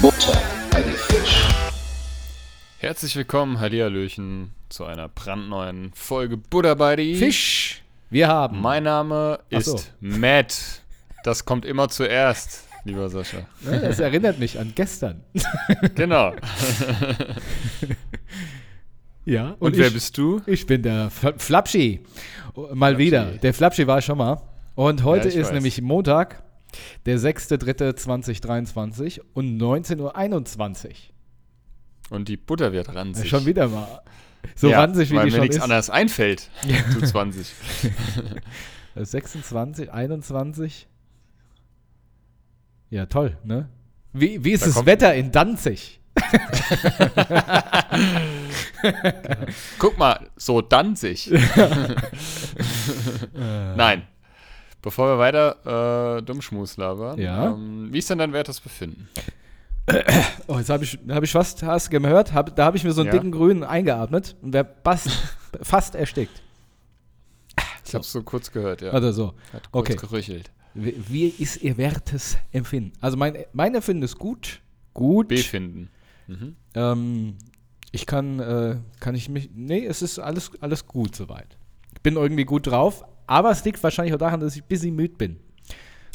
Butter bei die Fisch. Herzlich willkommen, Hallihallöchen, zu einer brandneuen Folge Buddha bei die Fisch. Wir haben. Mein Name ist so. Matt. Das kommt immer zuerst, lieber Sascha. Ja, Das erinnert mich an gestern. Genau. Ja. Und, wer ich, bist du? Ich bin der Fl Flapschi. Mal wieder. Der Flapschi war schon mal. Und heute ich ist weiß. nämlich Montag, der 6.3.2023 und 19.21 Uhr. Und die Butter wird Ja, ranzig. Schon wieder mal. So ja, ranzig, wie weil die mir schon nichts ist. anderes einfällt. Du 20. 26, 21. Ja, toll, ne? Wie, wie ist Da das Wetter in Danzig? Guck mal, so Danzig. Nein. Bevor wir weiter äh, Dummschmus labern, Ja. ähm, wie ist denn dein wertes Befinden? Oh, jetzt habe ich, hab ich fast, hast du gehört? Hab, da habe ich mir so einen Ja. dicken Grünen eingeatmet und wäre fast, fast erstickt. Ich hab's so kurz gehört, ja. Also so. Hat kurz okay. gerüchelt. Wie, ist Ihr wertes Empfinden? Also mein, mein Empfinden ist gut. Gut. Befinden. Mhm. Ähm, ich kann, äh, kann ich mich. Nee, es ist alles, alles gut soweit. Ich bin irgendwie gut drauf, aber es liegt wahrscheinlich auch daran, dass ich ein bisschen müde bin.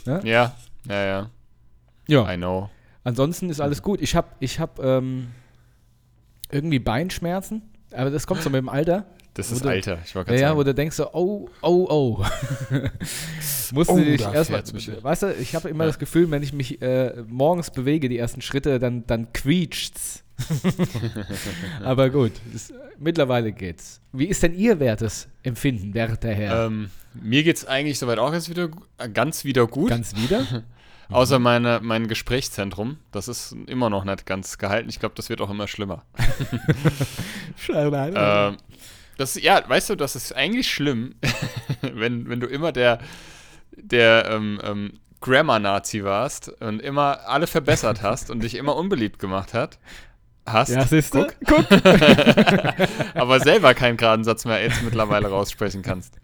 Ja, ja, ja. Ja. I know. Ansonsten ist alles gut. Ich habe ich hab, ähm, irgendwie Beinschmerzen, aber das kommt so mit dem Alter. Das ist du- Alter. Ich war Ja, gerade ja, sagen. wo du denkst so, oh, oh, oh. Musst Oh, du dich erstmal, weißt du, ich habe immer Ja. das Gefühl, wenn ich mich äh, morgens bewege, die ersten Schritte, dann, dann quietscht's. Aber gut, es, mittlerweile geht's. Wie ist denn Ihr wertes Empfinden, werter Herr? ähm, mir geht's eigentlich soweit auch jetzt wieder, äh, ganz wieder gut. Ganz wieder? außer meine, mein Gesprächszentrum. Das ist immer noch nicht ganz gehalten. Ich glaube, das wird auch immer schlimmer. ähm, das, ja, weißt du, das ist eigentlich schlimm, wenn, wenn du immer der, der ähm, ähm, Grammar-Nazi warst und immer alle verbessert hast und dich immer unbeliebt gemacht hat. Hast. ja, siehst du? Guck. aber selber keinen geraden Satz mehr jetzt mittlerweile raussprechen kannst.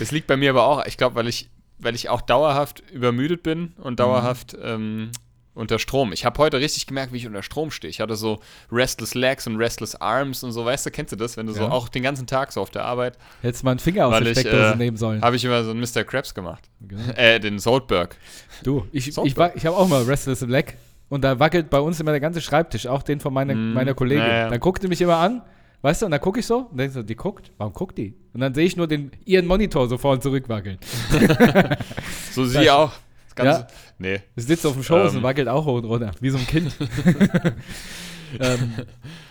Das liegt bei mir aber auch, ich glaube, weil ich, weil ich auch dauerhaft übermüdet bin und dauerhaft ähm, unter Strom. Ich habe heute richtig gemerkt, wie ich unter Strom stehe. Ich hatte so Restless Legs und Restless Arms und so, weißt du, kennst du das? Wenn du so Ja. auch den ganzen Tag so auf der Arbeit, Hättest mal einen Finger aus der Steckdose äh, nehmen sollen. habe ich immer so einen Mr. Krabs gemacht. Genau. Äh, den Soldberg. Du, ich, ich, ich habe auch mal Restless Leg und da wackelt bei uns immer der ganze Schreibtisch, auch den von meiner, Mm, meiner Kollegin. ja. Dann guckt die mich immer an, weißt du, und dann gucke ich so und denke so, die guckt, warum guckt die? Und dann sehe ich nur den, ihren Monitor so vor und zurück wackeln. So sie auch. Das Ganze, Ja. Nee. Sie sitzt auf dem Schoß Ähm. und wackelt auch hoch und runter, wie so ein Kind. ähm,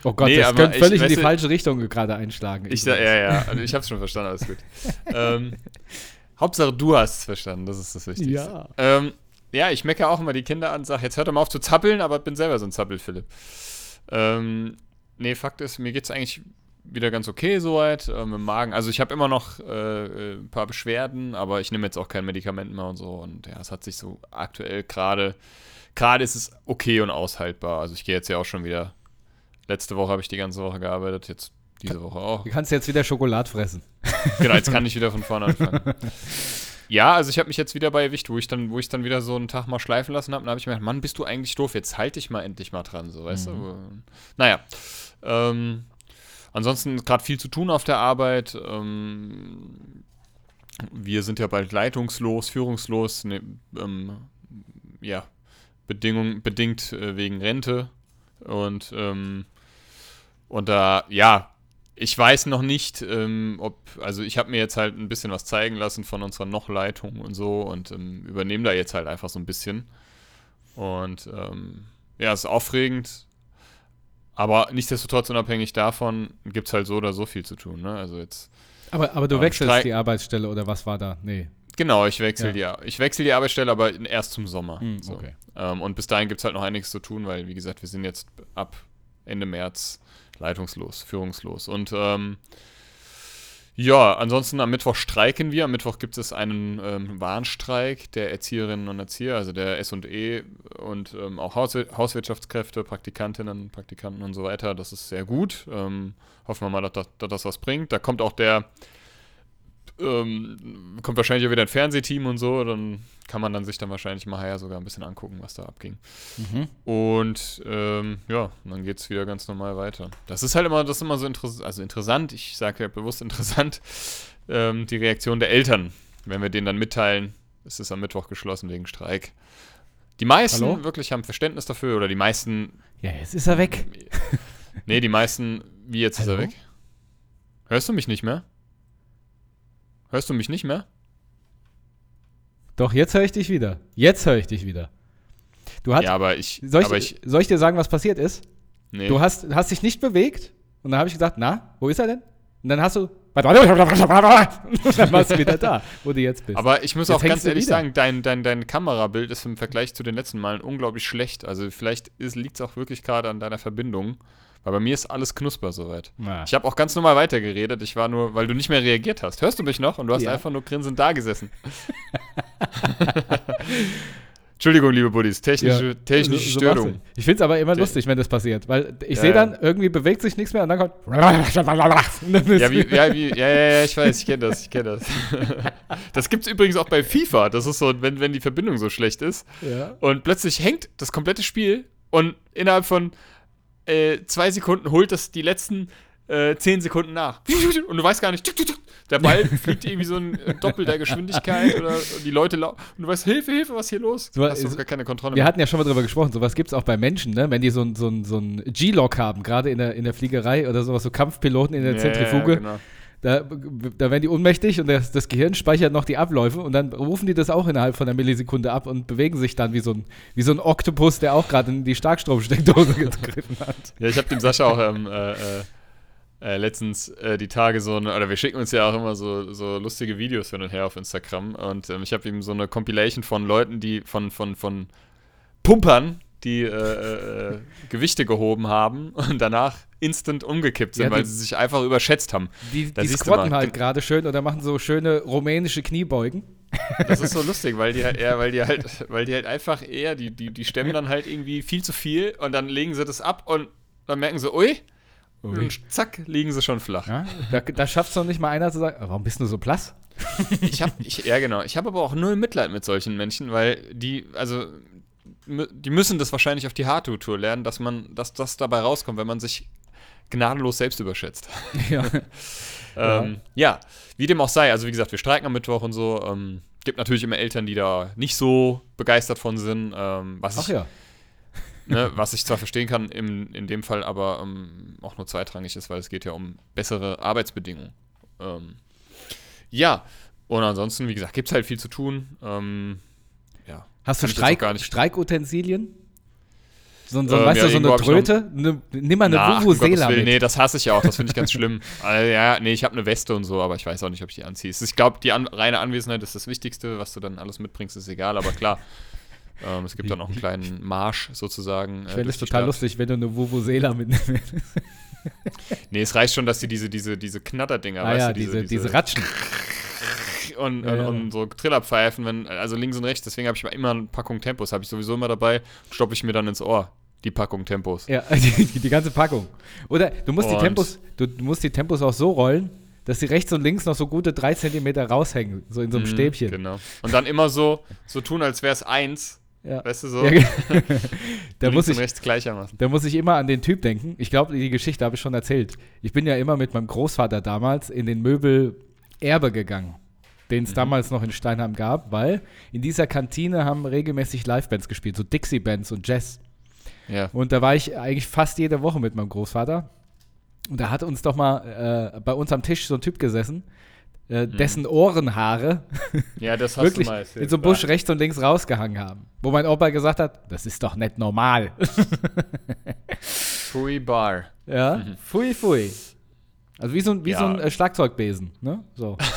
oh Gott, Nee, das könnte ich- völlig in die weißt falsche Richtung gerade einschlagen. Ich ja, ja, also ich hab's schon verstanden, alles gut. ähm, Hauptsache, du hast es verstanden, das ist das Wichtigste. Ja. Ähm, ja, ich meckere auch immer die Kinder an, sag, jetzt hört doch mal auf zu zappeln, aber bin selber so ein Zappel-Philipp. Ähm, nee, Fakt ist, mir geht's eigentlich wieder ganz okay soweit äh, mit dem Magen. Also ich habe immer noch äh, äh, ein paar Beschwerden, aber ich nehme jetzt auch kein Medikament mehr und so. Und ja, es hat sich so aktuell gerade, gerade ist es okay und aushaltbar. Also ich gehe jetzt ja auch schon wieder, letzte Woche habe ich die ganze Woche gearbeitet, jetzt diese Woche auch. Du kannst jetzt wieder Schokolade fressen. Genau, jetzt kann ich wieder von vorne anfangen. Ja, also ich habe mich jetzt wieder bei Wicht, wo ich dann, wo ich dann wieder so einen Tag mal schleifen lassen habe, dann habe ich mir gedacht, Mann, bist du eigentlich doof, jetzt halt dich mal endlich mal dran, so, weißt du? Naja. Ähm, ansonsten gerade viel zu tun auf der Arbeit. Ähm, wir sind ja bald leitungslos, führungslos, ne, ähm, ja, Bedingung, bedingt äh, wegen Rente. Und, ähm, und da, ja, ich weiß noch nicht, ähm, ob, also ich habe mir jetzt halt ein bisschen was zeigen lassen von unserer Noch-Leitung und so und ähm, übernehme da jetzt halt einfach so ein bisschen. Und ähm, ja, es ist aufregend, aber nichtsdestotrotz unabhängig davon gibt es halt so oder so viel zu tun. Ne? Also jetzt, Aber, aber du Ähm, wechselst Streik- die Arbeitsstelle oder was war da? Nee. genau, ich wechsle Ja. die, ich wechsle die Arbeitsstelle, aber erst zum Sommer. Hm, so. okay. ähm, und bis dahin gibt es halt noch einiges zu tun, weil, wie gesagt, wir sind jetzt ab Ende März leitungslos, führungslos. Und ähm, Ja, ansonsten am Mittwoch streiken wir. Am Mittwoch gibt es einen ähm, Warnstreik der Erzieherinnen und Erzieher, also der S&E und ähm, auch Haus Hauswirtschaftskräfte, Praktikantinnen, Praktikanten und so weiter. Das ist sehr gut. Ähm, hoffen wir mal, dass, dass, dass das was bringt. Da kommt auch der ähm, kommt wahrscheinlich auch wieder ein Fernsehteam und so, dann kann man dann sich dann wahrscheinlich mal her sogar ein bisschen angucken, was da abging. Mhm. Und ähm, ja, dann geht es wieder ganz normal weiter. Das ist halt immer, das ist immer so interessant, also interessant, ich sage ja bewusst interessant, ähm, die Reaktion der Eltern, wenn wir denen dann mitteilen, es ist am Mittwoch geschlossen wegen Streik. Die meisten Hallo? wirklich haben Verständnis dafür oder die meisten. Ja, jetzt ist er weg. Nee, die meisten, wie jetzt ist er Hallo? weg? Hörst du mich nicht mehr? Hörst du mich nicht mehr? Doch, jetzt höre ich dich wieder. Jetzt höre ich dich wieder. Du hast, ja, aber ich. soll, ich, aber ich soll ich dir sagen, was passiert ist? nee. Du hast, hast dich nicht bewegt und dann habe ich gesagt, na, wo ist er denn? Und dann hast du, und dann warst du wieder da, wo du jetzt bist. Aber ich muss Jetzt auch ganz ehrlich wieder. sagen, dein, dein, dein Kamerabild ist im Vergleich zu den letzten Malen unglaublich schlecht. Also vielleicht liegt es auch wirklich gerade an deiner Verbindung. Weil bei mir ist alles knusper soweit. Na. Ich habe auch ganz normal weitergeredet. Ich war nur, weil du nicht mehr reagiert hast. Hörst du mich noch? Und du hast Ja. einfach nur grinsend da gesessen. Entschuldigung, liebe Buddies. Technische, Ja, technische so- so Störung. Ich finde es aber immer Te- lustig, wenn das passiert, weil ich Ja, sehe ja. dann, irgendwie bewegt sich nichts mehr und dann kommt. Ja, wie, ja, wie, ja, ja, ja, ich weiß, ich kenne das, ich kenne das. Das gibt es übrigens auch bei FIFA. Das ist so, wenn, wenn die Verbindung so schlecht ist. ja. Und plötzlich hängt das komplette Spiel und innerhalb von äh, zwei Sekunden holt das die letzten äh, zehn Sekunden nach. Und du weißt gar nicht, der Ball fliegt irgendwie so in doppelter Geschwindigkeit oder die Leute laufen. Und du weißt, Hilfe, Hilfe, was ist hier los? So, Du hast doch gar keine Kontrolle Wir mehr. hatten ja schon mal drüber gesprochen, sowas gibt es auch bei Menschen, ne? wenn die so ein, so ein, so ein G-Log haben, gerade in der, in der Fliegerei oder sowas, so Kampfpiloten in der Ja, Zentrifuge. Ja, genau. Da, da werden die ohnmächtig und das, das Gehirn speichert noch die Abläufe und dann rufen die das auch innerhalb von einer Millisekunde ab und bewegen sich dann wie so ein, wie so ein Oktopus, der auch gerade in die Starkstromsteckdose gegriffen hat. Ja, ich habe dem Sascha auch ähm, äh, äh, äh, letztens äh, die Tage so, eine, oder wir schicken uns ja auch immer so, so lustige Videos hin und her auf Instagram und ähm, ich habe ihm so eine Compilation von Leuten, die von, von, von Pumpern, die äh, äh, Gewichte gehoben haben und danach instant umgekippt sind, Ja, weil die- sie sich einfach überschätzt haben. Die, Da die squatten halt gerade schön oder machen so schöne rumänische Kniebeugen. Das ist so lustig, weil die halt weil die halt, weil die halt einfach eher, die, die, die stemmen dann halt irgendwie viel zu viel und dann legen sie das ab und dann merken sie, ui, und zack, liegen sie schon flach. Ja? Da, da schafft es noch nicht mal einer zu sagen, warum bist du so blass? Ich habe, ja genau, ich habe aber auch null Mitleid mit solchen Menschen, weil die, also, die müssen das wahrscheinlich auf die Hardtour lernen, dass man, dass das dabei rauskommt, wenn man sich gnadenlos selbst überschätzt. ja. Ähm, ja, wie dem auch sei, also wie gesagt, wir streiken am Mittwoch und so. Ähm, gibt natürlich immer Eltern, die da nicht so begeistert von sind, ähm, was, Ach ich, ja. ne, was ich zwar verstehen kann, im, in dem Fall aber ähm, auch nur zweitrangig ist, weil es geht ja um bessere Arbeitsbedingungen. Ähm, ja, und ansonsten, wie gesagt, gibt es halt viel zu tun. Ähm, ja. Hast du Streik, Streikutensilien? So, so, Ähm, weißt ja, du, so eine Tröte? Ne, nimm mal eine Na, um Vuvuzela mit. Nee, das hasse ich auch. Das finde ich ganz schlimm. Also, ja, nee, ich habe eine Weste und so, aber ich weiß auch nicht, ob ich die anziehe. Ich glaube, die an, reine Anwesenheit ist das Wichtigste. Was du dann alles mitbringst, ist egal. Aber klar, ähm, es gibt dann auch einen kleinen Marsch sozusagen. Ich fände es total Stadt. lustig, wenn du eine Vuvuzela mitnimmst. Nee, es reicht schon, dass die diese, diese, diese Knatterdinger, ah weißt ja, du, diese, diese Ratschen. und, Ja, ja. und so Trillerpfeifen, wenn, also links und rechts. Deswegen habe ich immer eine Packung Tempos, habe ich sowieso immer dabei. Stoppe ich mir dann ins Ohr, die Packung Tempos. Ja, die, die ganze Packung. Oder du musst die Tempos, du, du musst die Tempos auch so rollen, dass sie rechts und links noch so gute drei Zentimeter raushängen, so in so einem Mhm, Stäbchen. Genau. Und dann immer so, so tun, als wäre es eins. Ja. Weißt du so? Ja, da, links muss und ich, rechts gleichermaßen. da muss ich immer an den Typ denken. Ich glaube, die Geschichte habe ich schon erzählt. Ich bin ja immer mit meinem Großvater damals in den Möbel Erbe gegangen, den es damals noch in Steinheim gab, weil in dieser Kantine haben regelmäßig Livebands gespielt, so Dixie-Bands und Jazz. Ja. Und da war ich eigentlich fast jede Woche mit meinem Großvater. Und da hat uns doch mal äh, bei uns am Tisch so ein Typ gesessen, äh, dessen Ohrenhaare Ja, das hast wirklich mal in so einem Busch rechts und links rausgehangen haben. Wo mein Opa gesagt hat, das ist doch nicht normal. Fui Bar. ja, pfui, pfui. Also wie so ein, wie so Ja. ein äh, Schlagzeugbesen, ne? So.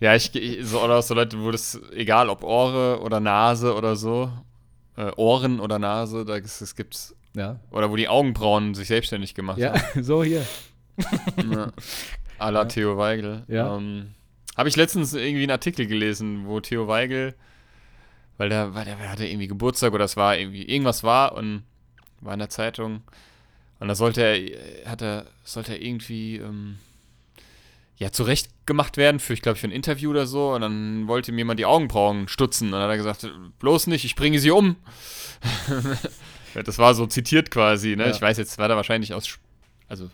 Ja, ich, ich so, oder so Leute, wo das, egal ob Ohre oder Nase oder so, äh, Ohren oder Nase, da das, gibt's. Ja, Oder wo die Augenbrauen sich selbstständig gemacht ja haben. so hier. Ja. A la Theo Weigel. Ja. Ähm, Habe ich letztens irgendwie einen Artikel gelesen, wo Theo Weigel, weil der, weil der hatte irgendwie Geburtstag oder es war irgendwie, irgendwas war und war in der Zeitung. Und da sollte er, hat er, sollte er irgendwie, ähm, ja, zurechtgemacht werden für, ich glaube, für ein Interview oder so. Und dann wollte ihm jemand die Augenbrauen stutzen. Und dann hat er gesagt, bloß nicht, ich bringe sie um. das war so zitiert quasi, ne? Ja. Ich weiß jetzt, war da wahrscheinlich aus, also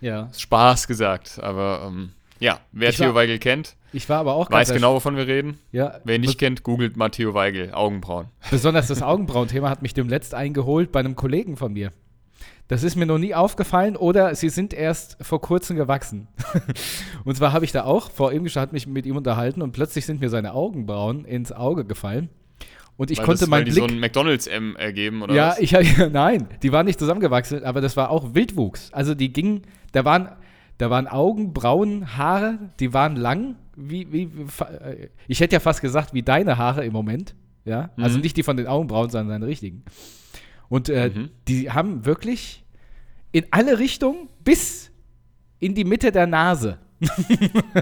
Ja. Spaß gesagt, aber ähm, ja, wer Ich Theo war- Weigel kennt, Ich war aber auch weiß genau, wovon wir reden. Ja, Wer ihn nicht kennt, googelt mal Theo Weigel, Augenbrauen. Besonders das Augenbrauenthema hat mich dem letzt eingeholt bei einem Kollegen von mir. Das ist mir noch nie aufgefallen oder sie sind erst vor kurzem gewachsen. und zwar habe ich da auch vor ihm geschaut, mich mit ihm unterhalten und plötzlich sind mir seine Augenbrauen ins Auge gefallen. Und ich weil konnte das, meinen weil die Blick. so ein McDonalds-M ergeben, oder ja, was? ich nein, die waren nicht zusammengewachsen, aber das war auch Wildwuchs. Also die gingen, da waren, da waren Augenbrauen, Haare, die waren lang, wie, wie, äh, ich hätte ja fast gesagt, wie deine Haare im Moment. Ja, also Mhm. nicht die von den Augenbrauen, sondern seine richtigen. Und äh, Mhm. die haben wirklich in alle Richtungen bis in die Mitte der Nase.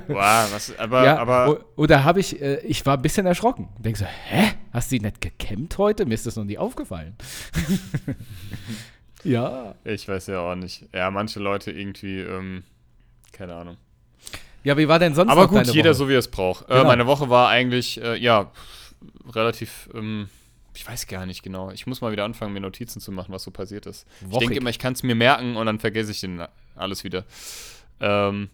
Wow, was, aber, ja, aber oder habe ich, äh, ich war ein bisschen erschrocken. Denkst so, hä? Hast du die nicht gekämmt heute? Mir ist das noch nie aufgefallen. ja. ich weiß ja auch nicht. Ja, manche Leute irgendwie, ähm, keine Ahnung. Ja, wie war denn sonst Aber gut, jeder Woche? so, wie er es braucht. Äh, Genau. meine Woche war eigentlich, äh, ja, relativ, ähm, ich weiß gar nicht genau. Ich muss mal wieder anfangen, mir Notizen zu machen, was so passiert ist. Ich Wochig. denke immer, ich kann es mir merken und dann vergesse ich den alles wieder. Ähm,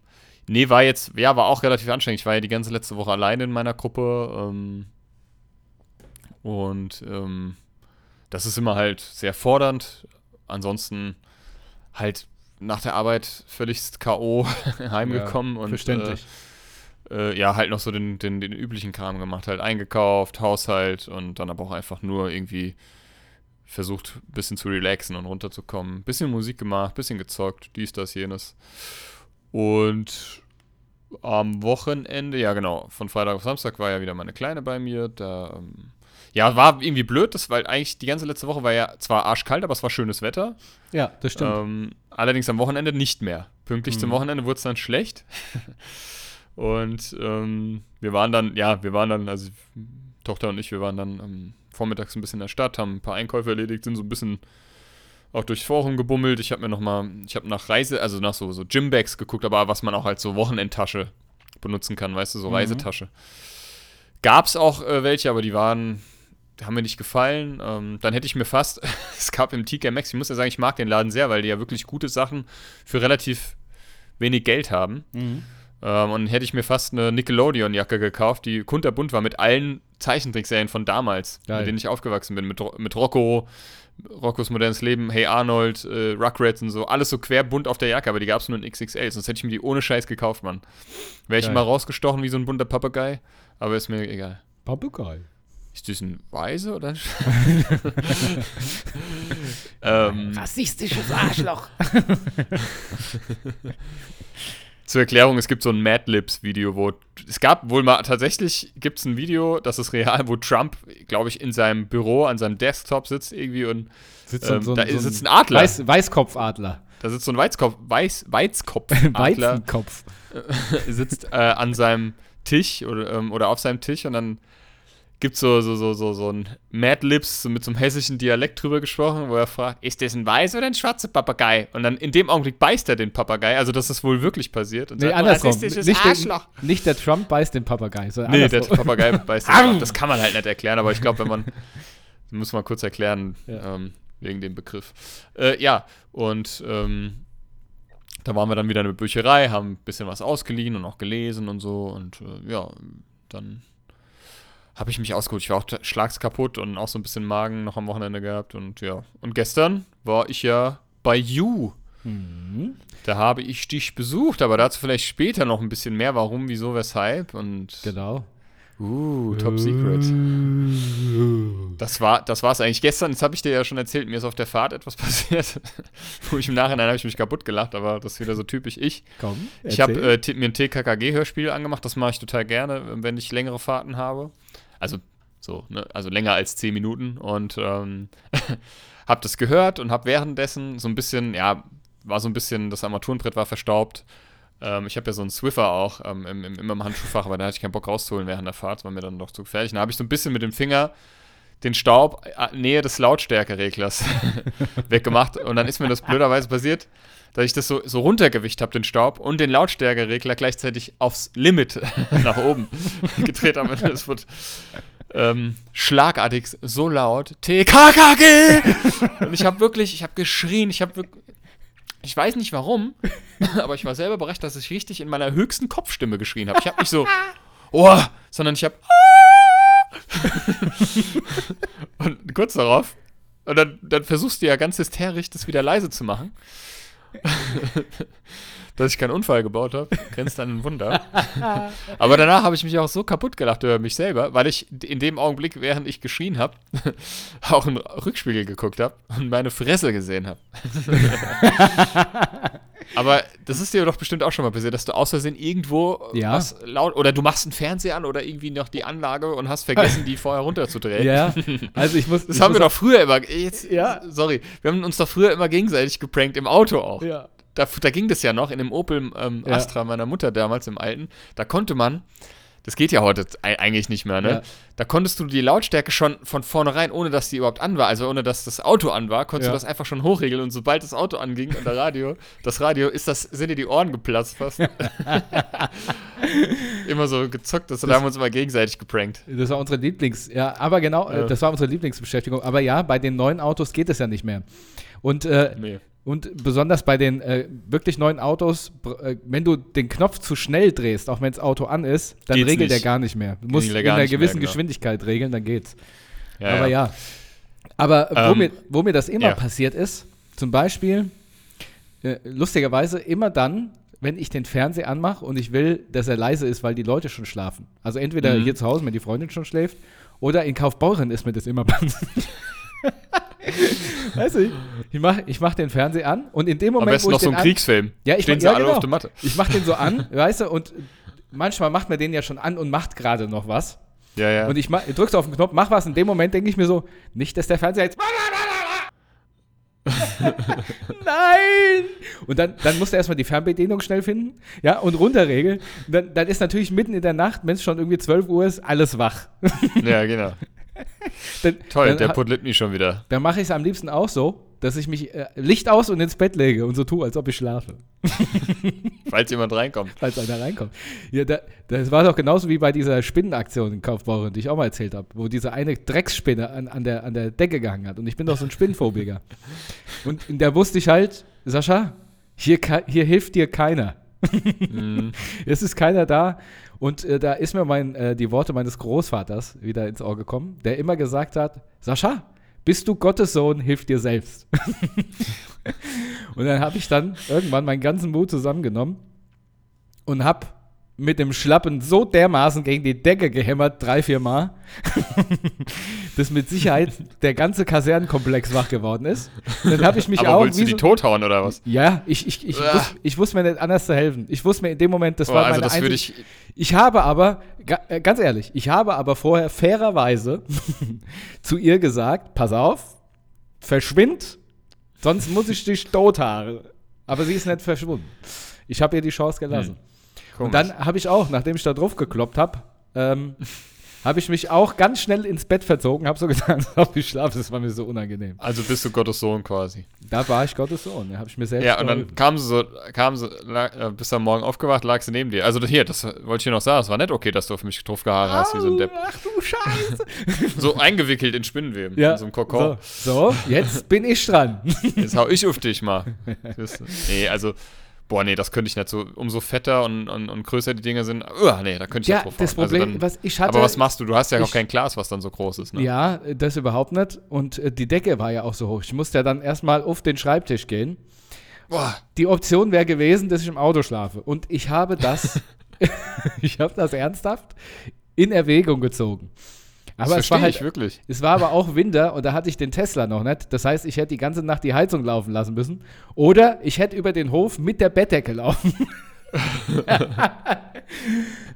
nee, war jetzt, ja, war auch relativ anstrengend. Ich war ja die ganze letzte Woche alleine in meiner Gruppe. Ähm, und ähm, das ist immer halt sehr fordernd. Ansonsten halt nach der Arbeit völligst K.O. heimgekommen und Verständlich. äh, ja, halt noch so den, den, den üblichen Kram gemacht, halt eingekauft, Haushalt und dann aber auch einfach nur irgendwie versucht, ein bisschen zu relaxen und runterzukommen. Bisschen Musik gemacht, bisschen gezockt, dies, das, jenes. Und am Wochenende, ja genau, von Freitag auf Samstag war ja wieder meine Kleine bei mir. Da, ähm, ja, war irgendwie blöd, das, weil eigentlich die ganze letzte Woche war ja zwar arschkalt, aber es war schönes Wetter. ja, das stimmt. Ähm, allerdings am Wochenende nicht mehr. Pünktlich zum Mhm. Wochenende wurde es dann schlecht. und ähm, wir waren dann, ja, wir waren dann, also Tochter und ich, wir waren dann ähm, vormittags ein bisschen in der Stadt, haben ein paar Einkäufe erledigt, sind so ein bisschen auch durchs Forum gebummelt. Ich habe mir noch mal, ich habe nach Reise, also nach so, so Gymbags geguckt, aber was man auch als so Wochenendtasche benutzen kann, weißt du, so Mhm. Reisetasche. Gab es auch äh, welche, aber die waren, die haben mir nicht gefallen. Ähm, dann hätte ich mir fast, es gab im TK Maxx, ich muss ja sagen, ich mag den Laden sehr, weil die ja wirklich gute Sachen für relativ wenig Geld haben. Mhm. Ähm, und hätte ich mir fast eine Nickelodeon-Jacke gekauft, die kunterbunt war mit allen Zeichentrickserien von damals, Geil. mit denen ich aufgewachsen bin. Mit, mit Rocco, Roccos modernes Leben, Hey Arnold, äh, Rugrats und so. Alles so querbunt auf der Jacke, aber die gab es nur in XXL. Sonst hätte ich mir die ohne Scheiß gekauft, Mann. Wäre ich mal rausgestochen wie so ein bunter Papagei, aber ist mir egal. Papagei. Ist das ein Weise oder ein ähm, Rassistisches Arschloch. Zur Erklärung, es gibt so ein Mad Libs Video, wo es gab wohl mal tatsächlich gibt es ein Video, das ist real, wo Trump, glaube ich, in seinem Büro an seinem Desktop sitzt irgendwie und Sitzt ähm, da sitzt ein Adler. Weiß, Weißkopfadler. Da sitzt so ein Weizkopf, Weiß, Weizkopfadler Weizenkopf. sitzt äh, an seinem Tisch oder, ähm, oder auf seinem Tisch und dann gibt es so, so, so, so, so ein Mad Libs so mit so einem hessischen Dialekt drüber gesprochen, wo er fragt, ist das ein weißer oder ein schwarzer Papagei? Und dann in dem Augenblick beißt er den Papagei, also dass das wohl wirklich passiert. Und Nee, sagt, andersrum. rassistisches Nicht der, nicht der Trump beißt den Papagei, sondern Nee, der andersrum. Papagei beißt den Schwanz. Das kann man halt nicht erklären, aber ich glaube, wenn man. muss man kurz erklären, Ja. ähm, wegen dem Begriff. Äh, ja, und ähm, da waren wir dann wieder in der Bücherei, haben ein bisschen was ausgeliehen und auch gelesen und so. Und äh, ja, dann habe ich mich ausgeruht. Ich war auch schlagskaputt und auch so ein bisschen Magen noch am Wochenende gehabt. Und ja, und gestern war ich ja bei You. Mhm. Da habe ich dich besucht, aber dazu vielleicht später noch ein bisschen mehr, warum, wieso, weshalb. Und Genau. Uh, Top Secret. Das war das war's eigentlich gestern. Das habe ich dir ja schon erzählt. Mir ist auf der Fahrt etwas passiert, wo ich im Nachhinein habe ich mich kaputt gelacht, aber das ist wieder so typisch ich. Komm. Ich habe äh, mir ein TKKG-Hörspiel angemacht. Das mache ich total gerne, wenn ich längere Fahrten habe. Also so, ne? also länger als 10 Minuten und ähm, habe das gehört und habe währenddessen so ein bisschen, ja, war so ein bisschen, das Armaturenbrett war verstaubt. Ähm, ich habe ja so einen Swiffer auch ähm, im, im, immer im Handschuhfach, aber da hatte ich keinen Bock rauszuholen während der Fahrt, war mir dann doch zu gefährlich. Da habe ich so ein bisschen mit dem Finger den Staub äh, Nähe des Lautstärkereglers weggemacht und dann ist mir das blöderweise passiert, dass ich das so, so runtergewicht habe, den Staub, und den Lautstärkeregler gleichzeitig aufs Limit nach oben gedreht habe. Das wird ähm, schlagartig so laut. TKKG! und ich habe wirklich, ich habe geschrien, ich habe wirklich. Ich weiß nicht warum, aber ich war selber überrascht, dass ich richtig in meiner höchsten Kopfstimme geschrien habe. Ich habe nicht so, oh, sondern ich habe, und kurz darauf, und dann, dann versuchst du ja ganz hysterisch, das wieder leise zu machen. dass ich keinen Unfall gebaut habe, grenzt an ein Wunder. Aber danach habe ich mich auch so kaputt gelacht über mich selber, weil ich in dem Augenblick, während ich geschrien habe, auch einen Rückspiegel geguckt habe und meine Fresse gesehen habe. Aber das ist dir doch bestimmt auch schon mal passiert, dass du aus Versehen irgendwo Ja. was laut oder du machst einen Fernseher an oder irgendwie noch die Anlage und hast vergessen, die vorher runterzudrehen. Ja, also ich muss. Das ich haben muss wir doch früher immer. Jetzt, Ja. Sorry. Wir haben uns doch früher immer gegenseitig geprankt, im Auto auch. Ja. Da, da ging das ja noch in dem Opel ähm, Ja. Astra meiner Mutter damals im alten. Da konnte man, das geht ja heute ei- eigentlich nicht mehr, ne? Ja. Da konntest du die Lautstärke schon von vornherein, ohne dass die überhaupt an war, also ohne dass das Auto an war, konntest Ja. du das einfach schon hochregeln. Und sobald das Auto anging und der Radio, das Radio, ist das, sind dir die Ohren geplatzt fast. immer so gezockt, das, da haben wir uns immer gegenseitig geprankt. Das war unsere Lieblings, ja, aber genau, Ja. das war unsere Lieblingsbeschäftigung. Aber ja, bei den neuen Autos geht es ja nicht mehr. Und, äh, Nee. Und besonders bei den äh, wirklich neuen Autos, äh, wenn du den Knopf zu schnell drehst, auch wenn das Auto an ist, dann Geht's regelt er nicht. gar nicht mehr. Du musst er in einer nicht mehr, gewissen genau. Geschwindigkeit regeln, dann geht's. Ja, aber ja. Aber äh, wo, Ähm, mir, wo mir das immer ja. passiert ist, zum Beispiel, äh, lustigerweise immer dann, wenn ich den Fernseher anmache und ich will, dass er leise ist, weil die Leute schon schlafen. Also entweder Mhm. hier zu Hause, wenn die Freundin schon schläft, oder in Kaufbeuren ist mir das immer passiert. weißt du, ich mache ich mach den Fernseher an und in dem Am Moment, besten wo noch ich so den ein an, Kriegsfilm. Ja, ich Stehen mach- sie ja, alle genau. auf der Matte. ich mache den so an, weißt du, und manchmal macht man den ja schon an und macht gerade noch was. Ja, ja. Und ich drückst auf den Knopf, mach was. In dem Moment denke ich mir so, nicht, dass der Fernseher jetzt. Nein! Und dann, dann musst du erstmal die Fernbedienung schnell finden, ja, und runterregeln. Dann, dann ist natürlich mitten in der Nacht, wenn es schon irgendwie 12 Uhr ist, alles wach. ja, genau. Dann, Toll, dann, der mich schon wieder. dann mache ich es am liebsten auch so, dass ich mich äh, Licht aus und ins Bett lege und so tue, als ob ich schlafe, Falls jemand reinkommt. falls einer reinkommt. Ja, da, das war doch genauso wie bei dieser Spinnenaktion in Kaufbeuren, die ich auch mal erzählt habe, wo diese eine Drecksspinne an, an, der, an der Decke gehangen hat. Und ich bin doch so ein Spinnenphobiker. und da wusste ich halt, Sascha, hier, hier hilft dir keiner. Es ist keiner da. Und äh, da ist mir mein, äh, die Worte meines Großvaters wieder ins Ohr gekommen, der immer gesagt hat: Sascha, bist du Gottes Sohn, hilf dir selbst. und dann habe ich dann irgendwann meinen ganzen Mut zusammengenommen und habe mit dem Schlappen so dermaßen gegen die Decke gehämmert, drei, vier Mal, dass mit Sicherheit der ganze Kasernenkomplex wach geworden ist. Dann habe ich mich Aber auch. willst du die so- tothauen oder was? ja, ich, ich, ich, Ah. wus, ich wusste mir nicht anders zu helfen. Ich wusste mir in dem Moment, das Oh, war also meine das würde ich. ich habe aber, äh, ganz ehrlich, ich habe aber vorher fairerweise zu ihr gesagt, pass auf, verschwind, sonst muss ich dich tothaare. Aber sie ist nicht verschwunden. Ich habe ihr die Chance gelassen. Und Komisch. dann habe ich auch, nachdem ich da drauf gekloppt habe, ähm, habe ich mich auch ganz schnell ins Bett verzogen, habe so getan, als ob ich schlafe. Das war mir so unangenehm. Also bist du Gottes Sohn quasi. Da war ich Gottes Sohn. Da habe ich mir selbst Ja, und dann geholfen. kam sie so, kam sie, lag, äh, bist am Morgen aufgewacht, lag sie neben dir. Also hier, das wollte ich dir noch sagen, es war nicht okay, dass du auf mich drauf gehaare hast, wie so ein Depp. Ach du Scheiße. So eingewickelt in Spinnenweben, Ja, in so einem Kokon. So, so, jetzt bin ich dran. Jetzt hau ich auf dich mal. Nee, also, boah, nee, das könnte ich nicht so. Umso fetter und, und, und größer die Dinge sind, uh, nee, da könnte ich Ja, nicht drauf das. Also Problem, dann, was ich hatte. aber was machst du? Du hast ja auch ich- kein Glas, was dann so groß ist, ne? Ja, das überhaupt nicht. Und äh, die Decke war ja auch so hoch. Ich musste ja dann erstmal auf den Schreibtisch gehen. Boah, Die Option wäre gewesen, dass ich im Auto schlafe. Und ich habe das, ich habe das ernsthaft in Erwägung gezogen. Aber das es war halt, ich wirklich. es war aber auch Winter und da hatte ich den Tesla noch nicht. Das heißt, ich hätte die ganze Nacht die Heizung laufen lassen müssen. Oder ich hätte über den Hof mit der Bettdecke laufen.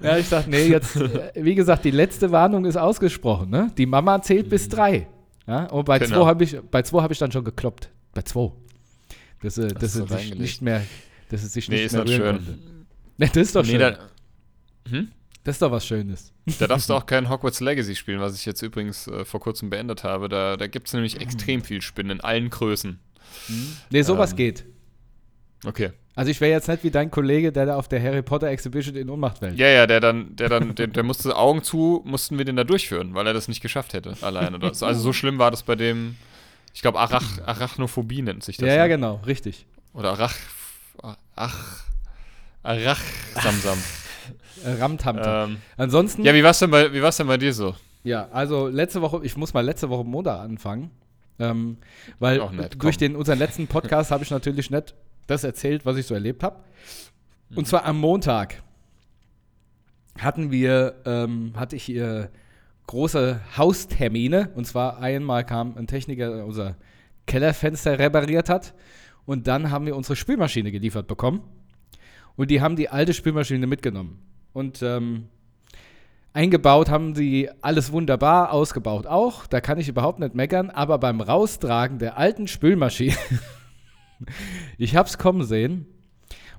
ja, ich dachte, nee, jetzt, äh, wie gesagt, die letzte Warnung ist ausgesprochen. Ne? Die Mama zählt bis drei. Ja? Und bei Genau. zwei habe ich, bei zwei hab ich dann schon gekloppt. Bei zwei. dass, er- dass so sich nicht mehr, dass es sich Nee, nicht ist mehr rühren schön. konnte. Nee, das ist doch Nee, schön. da, hm? Das ist doch was Schönes. da darfst du auch kein Hogwarts Legacy spielen, was ich jetzt übrigens äh, vor kurzem beendet habe. Da, da gibt es nämlich extrem viel Spinnen in allen Größen. Nee, sowas Ähm. geht. Okay. Also ich wäre jetzt nicht wie dein Kollege, der da auf der Harry Potter Exhibition in Ohnmacht fällt. Ja, ja, der dann, der dann, der, der musste Augen zu, mussten wir den da durchführen, weil er das nicht geschafft hätte, alleine. Das, also so schlimm war das bei dem, ich glaube, Arach, Arachnophobie nennt sich das. ja, ja, ne? genau, richtig. Oder Arach, Ach, Arach, Samsam. Äh, Ramtamtam. ähm, Ansonsten, ja, wie war's denn bei, wie war's denn bei dir so? Ja, also letzte Woche, ich muss mal letzte Woche Montag anfangen. Ähm, weil nett, durch den, unseren letzten Podcast habe ich natürlich nicht das erzählt, was ich so erlebt habe. Und zwar am Montag hatten wir, ähm, hatte ich hier große Haustermine. Und zwar einmal kam ein Techniker, der unser Kellerfenster repariert hat. Und dann haben wir unsere Spülmaschine geliefert bekommen. Und die haben die alte Spülmaschine mitgenommen. Und ähm, Eingebaut haben sie alles wunderbar, ausgebaut auch. Da kann ich überhaupt nicht meckern. Aber beim Raustragen der alten Spülmaschine, ich hab's kommen sehen.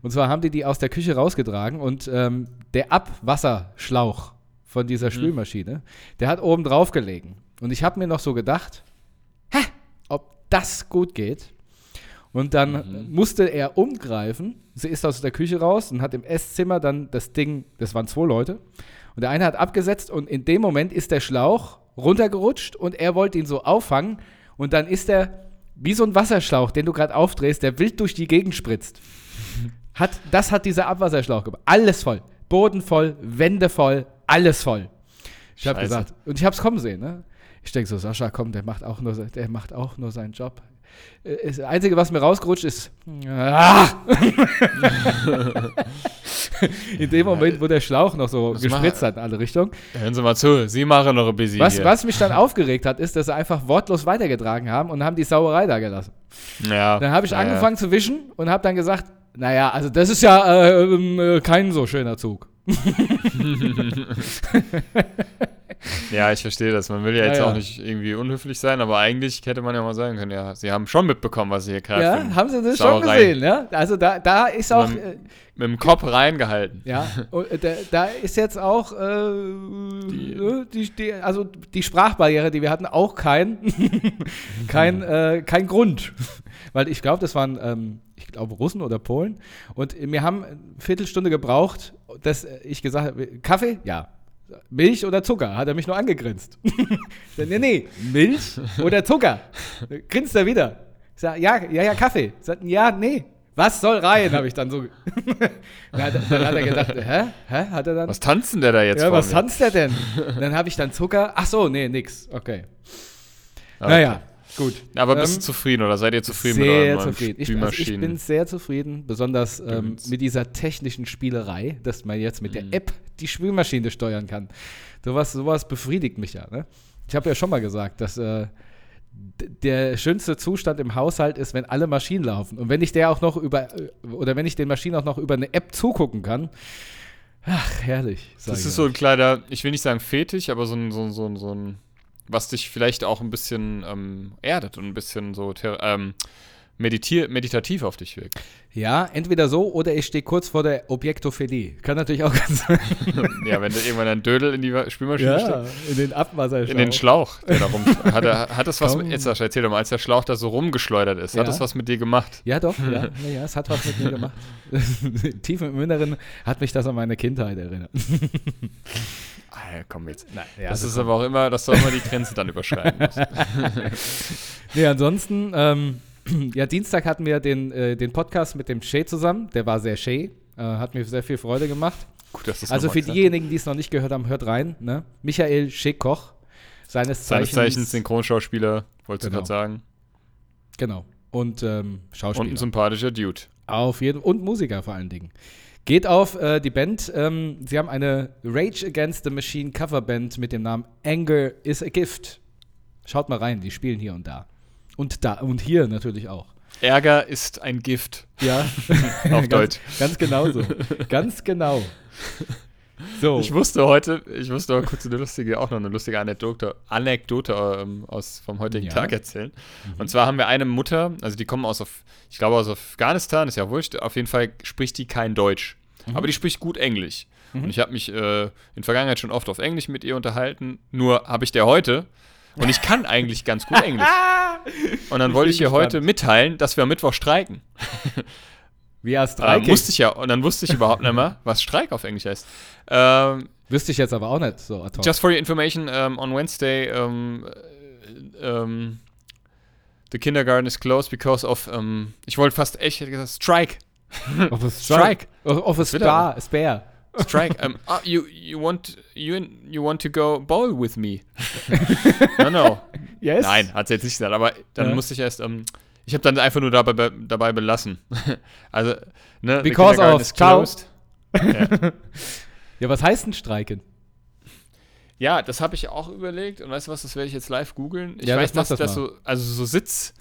Und zwar haben die die aus der Küche rausgetragen und ähm, der Abwasserschlauch von dieser Spülmaschine, der hat oben drauf gelegen. Und ich habe mir noch so gedacht, hä, ob das gut geht. Und dann musste er umgreifen. Sie ist aus der Küche raus und hat im Esszimmer dann das Ding, das waren zwei Leute. Und der eine hat abgesetzt und in dem Moment ist der Schlauch runtergerutscht und er wollte ihn so auffangen. Und dann ist er wie so ein Wasserschlauch, den du gerade aufdrehst, der wild durch die Gegend spritzt. Hat, das hat dieser Abwasserschlauch gemacht. Alles voll. Boden voll, Wände voll, alles voll. Ich habe gesagt, und ich habe es kommen sehen, ne? Ich denke so, Sascha, komm, der macht auch nur, der macht auch nur seinen Job. Äh, Das Einzige, was mir rausgerutscht ist, ah! in dem Moment, wo der Schlauch noch so Was gespritzt hat in alle Richtungen. Hören Sie mal zu, Sie machen noch ein bisschen Was, hier. was mich dann aufgeregt hat, ist, dass sie einfach wortlos weitergetragen haben und haben die Sauerei da gelassen. Ja. Dann habe ich ja, angefangen zu wischen und habe dann gesagt, naja, also das ist ja äh, ähm, äh, kein so schöner Zug. Ja, ich verstehe das. Man will ja jetzt ja. auch nicht irgendwie unhöflich sein, aber eigentlich hätte man ja mal sagen können, ja, Sie haben schon mitbekommen, was Sie hier gerade Ja, haben sie das schon Sauerei gesehen, ja? Also da, da ist auch, Man- äh, mit dem Kopf reingehalten. ja, und, äh, da, da ist jetzt auch, äh, die, die, die, also die Sprachbarriere, die wir hatten, auch kein, kein, äh, kein Grund. Weil ich glaube, das waren, ähm, ich glaube, Russen oder Polen. Und wir haben eine Viertelstunde gebraucht, dass ich gesagt habe, Kaffee? Ja. Milch oder Zucker? Hat er mich nur angegrinst. Sag, nee, nee, Milch oder Zucker? Grinst er wieder. Ich sag, ja, ja, ja, Kaffee. Sagt, ja, nee. Was soll rein, habe ich dann so. dann, hat, dann hat er gedacht, hä? Hä? Hat er dann? Was tanzt denn der da jetzt ja, was mir? tanzt der denn? dann habe ich dann Zucker. Ach so, nee, nix. Okay. Okay. Naja, gut. Aber bist Ähm, du zufrieden oder seid ihr zufrieden mit sehr euren neuen zufrieden. Ich, also ich bin sehr zufrieden, besonders ähm, mit dieser technischen Spielerei, dass man jetzt mit Mhm. der App die Spülmaschine steuern kann. Sowas, sowas befriedigt mich ja. Ne? Ich habe ja schon mal gesagt, dass äh, der schönste Zustand im Haushalt ist, wenn alle Maschinen laufen. Und wenn ich der auch noch über, äh, oder wenn ich den Maschinen auch noch über eine App zugucken kann, ach, herrlich. das ist so ein kleiner, ich will nicht sagen Fetisch, aber so ein, so ein, so ein, so ein was dich vielleicht auch ein bisschen ähm, erdet und ein bisschen so ähm, meditier meditativ auf dich wirkt. Ja, entweder so oder ich stehe kurz vor der Objektophilie. Kann natürlich auch ganz sein. ja, wenn du irgendwann ein Dödel in die Spülmaschine steckst. in den Abwasserschlauch. In den Schlauch, der da rum. Hat, er, hat das was Komm. mit. Jetzt erzähl doch mal, als der Schlauch da so rumgeschleudert ist, Ja. hat das was mit dir gemacht? Ja, doch, ja, ja, ja, es hat was mit mir gemacht. Tief im Inneren hat mich das an meine Kindheit erinnert. Ah, komm jetzt. ja, das ist aber auch immer, dass du immer die Grenze dann überschreiten musst. Nee, ansonsten, ähm, ja, Dienstag hatten wir den, äh, den Podcast mit dem Shay zusammen. Der war sehr Shay. Äh, hat mir sehr viel Freude gemacht. Gut, dass Also für diejenigen, die es noch nicht gehört haben, hört rein. Ne? Michael Schickkoch, seines Seines Zeichens. Zeichens Synchronschauspieler, wolltest Genau. du gerade sagen. Genau. Und ähm, Schauspieler. Und ein sympathischer Dude. Auf jeden und Musiker vor allen Dingen. Geht auf äh, die Band. Ähm, sie haben eine Rage Against the Machine Coverband mit dem Namen Anger is a Gift. Schaut mal rein, die spielen hier und da. Und da und hier natürlich auch. Ärger ist ein Gift. Ja, Auf ganz, Deutsch. Ganz genau so. ganz genau. So. Ich wusste heute, ich musste aber kurz eine lustige, auch noch eine lustige Anekdote, Anekdote ähm, aus, vom heutigen Ja. Tag erzählen. Und zwar haben wir eine Mutter, also die kommen aus, ich glaube aus Afghanistan, ist ja wurscht, auf jeden Fall spricht die kein Deutsch. Aber die spricht gut Englisch. Und ich habe mich äh, in Vergangenheit schon oft auf Englisch mit ihr unterhalten, nur habe ich der heute, und ich kann eigentlich ganz gut Englisch. Und dann wollte ich ihr heute mitteilen, dass wir am Mittwoch streiken. Wie hast Äh, drei musste ich ja, und dann wusste ich überhaupt nicht mehr, was Streik auf Englisch heißt. Ähm, Wüsste ich jetzt aber auch nicht so hoc. Just for your information, um, on Wednesday, um, uh, um, the kindergarten is closed because of, um, ich wollte fast echt hätte gesagt, Strike. Auf a Strike. Auf auf a er Spar, Spare. Strike. um, ah, you, you, want, you, you want to go bowl with me? no, no. Yes? Nein, hat sie jetzt nicht gesagt, aber dann Ja. musste ich erst, um, ich habe dann einfach nur dabei, dabei belassen. also, ne, Because of closed. Ja. Ja, was heißt denn streiken? Ja, das habe ich auch überlegt und weißt du was, das werde ich jetzt live googeln. Ich Ja, weiß, das dass das das so, also so Sitz,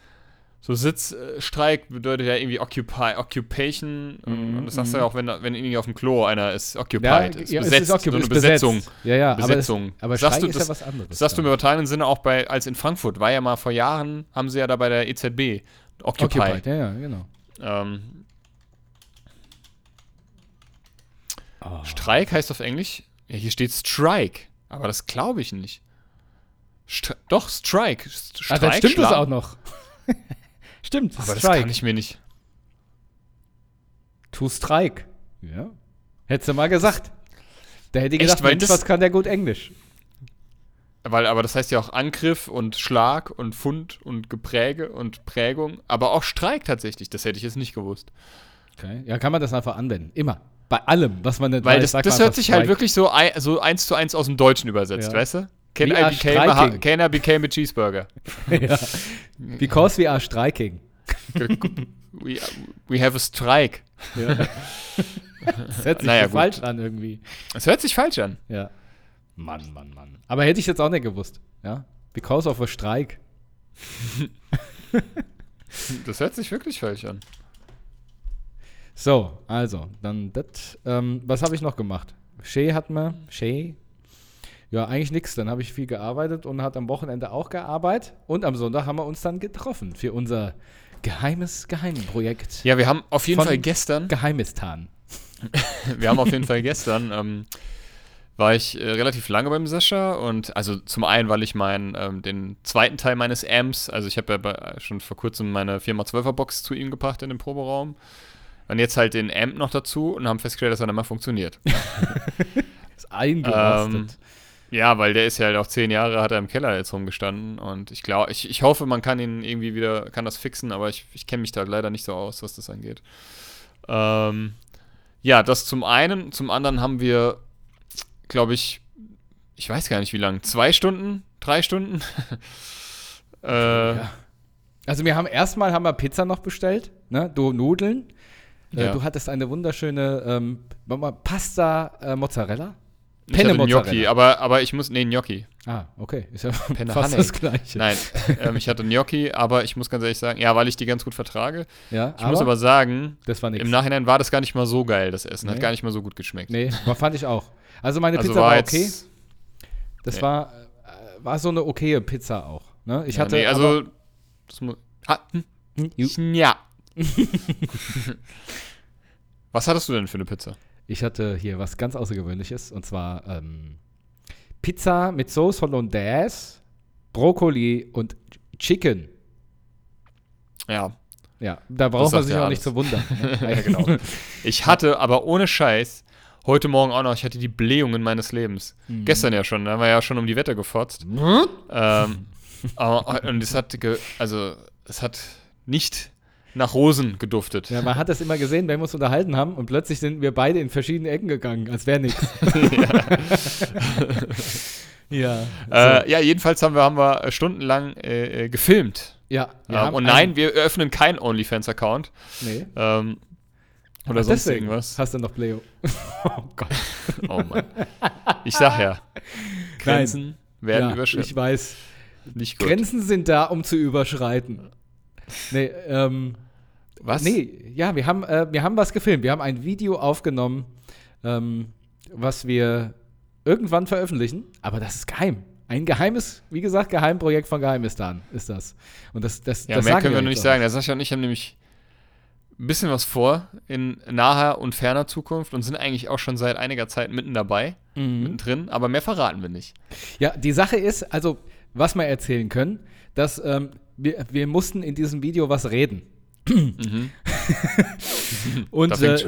so Sitzstreik bedeutet ja irgendwie Occupy, Occupation und, und das sagst du ja auch, wenn, wenn irgendwie auf dem Klo einer ist occupied, ist ja, es besetzt, ist okay, so eine ist Besetzung. Ja, ja, Besetzung. aber, es, aber Sagst du, ist das- ja was anderes. Das sagst du im übertragenen Sinne auch bei, als in Frankfurt, war ja mal vor Jahren, haben sie ja da bei der EZB Occupy. Occupied, ja, ja, genau. Ähm, Oh. Streik heißt auf Englisch, ja, hier steht Strike, aber das glaube ich nicht. Stri doch, Strike. St- Ah, dann stimmt Schlag- das auch noch. stimmt, Aber das Strike. kann ich mir nicht. To strike. Ja. Hättest du mal gesagt. Da hätte ich Echt, gedacht, weil Mensch, das- was kann der gut Englisch? Weil, aber das heißt ja auch Angriff und Schlag und Fund und Gepräge und Prägung, aber auch Streik tatsächlich. Das hätte ich jetzt nicht gewusst. Okay. Ja, kann man das einfach anwenden. Immer. Bei allem, was man nicht Weil weiß, das, sagt das hört sich halt wirklich so, ein, so eins zu eins aus dem Deutschen übersetzt, Ja. weißt du? Can I, became a, can I became a cheeseburger? ja. Because we are striking. we, we have a strike. Ja. das hört sich Naja, falsch an irgendwie. Das hört sich falsch an. Ja. Mann, Mann, Mann. Aber hätte ich jetzt auch nicht gewusst. Ja. Because of a strike. Das hört sich wirklich falsch an. So, also, dann das. Ähm, was habe ich noch gemacht? Shay hat mir. Shay? Ja, eigentlich nichts. Dann habe ich viel gearbeitet und hat am Wochenende auch gearbeitet. Und am Sonntag haben wir uns dann getroffen für unser geheimes Geheimprojekt. Ja, wir haben auf jeden Fall gestern, Geheimistan. wir haben auf jeden Fall gestern, ähm, war ich äh, relativ lange beim Sascha und also zum einen, weil ich meinen, ähm, den zweiten Teil meines Amps, also ich habe ja bei, schon vor kurzem meine 4x12er Box zu ihm gebracht in den Proberaum und jetzt halt den Amp noch dazu und haben festgestellt, dass er nicht mehr funktioniert. Ist eingerostet. Ähm, Ja, weil der ist ja halt auch zehn Jahre, hat er im Keller jetzt rumgestanden und ich glaube, ich, ich hoffe, man kann ihn irgendwie wieder, kann das fixen, aber ich, ich kenne mich da leider nicht so aus, was das angeht. Ähm, ja, das zum einen, zum anderen haben wir, glaube ich, ich weiß gar nicht wie lang, zwei Stunden, drei Stunden? äh, Ja. Also wir haben erstmal haben wir Pizza noch bestellt, ne? Du Nudeln. Äh, Ja. Du hattest eine wunderschöne ähm, Pasta äh, Mozzarella. Ich Penne hatte Gnocchi, aber, aber ich muss, nee, Gnocchi. Ah, okay. Ist ja Penne fast Honey. das gleiche. Nein, ähm, ich hatte Gnocchi, aber ich muss ganz ehrlich sagen, ja, weil ich die ganz gut vertrage. Ja, Ich muss aber sagen, das war. Im Nachhinein war das gar nicht mal so geil, das Essen. Hat Nee. gar nicht mal so gut geschmeckt. Nee, war, fand ich auch. Also meine also Pizza war war jetzt, okay. Das nee. war, äh, war so eine okaye Pizza auch. Ne? Ich ja, hatte nee, also das muss, ah, hm, aber, Hm, ja. Was hattest du denn für eine Pizza? Ich hatte hier was ganz Außergewöhnliches und zwar ähm, Pizza mit Sauce Hollandaise, Brokkoli und Chicken. Ja, Ja, da braucht man sich ja auch alles. nicht zu wundern. ne? ja genau. Ich hatte aber ohne Scheiß heute Morgen auch noch, ich hatte die Blähungen meines Lebens. Mhm. Gestern ja schon, da haben wir ja schon um die Wette gefotzt. ähm, aber, und es hat, also es hat nicht nach Rosen geduftet. Ja, man hat das immer gesehen, wenn wir uns unterhalten haben und plötzlich sind wir beide in verschiedene Ecken gegangen, als wäre nichts. ja. Äh, ja, jedenfalls haben wir, haben wir äh, stundenlang äh, äh, gefilmt. ja. Ähm, und nein, wir öffnen keinen OnlyFans-Account. Nee. Ähm, oder sonst deswegen irgendwas. Hast du noch Pleo? oh Gott. Oh Mann. Ich sag ja. Grenzen werden ja, überschritten. ich weiß. Nicht gut. Grenzen sind da, um zu überschreiten. Nee, ähm, Was? nee, ja, wir haben, äh, wir haben was gefilmt. Wir haben ein Video aufgenommen ähm, was wir irgendwann veröffentlichen, aber das ist geheim. Ein geheimes, wie gesagt, Geheimprojekt von Geheimistan ist das. Und das, das, Ja, das mehr können wir noch nicht sagen. Der Sascha und ich haben nämlich ein bisschen was vor in naher und ferner Zukunft und sind eigentlich auch schon seit einiger Zeit mitten dabei, Mhm. mittendrin, aber mehr verraten wir nicht. Ja, die Sache ist, also, was wir erzählen können, dass ähm, wir, wir mussten in diesem Video was reden. Mhm. Und äh,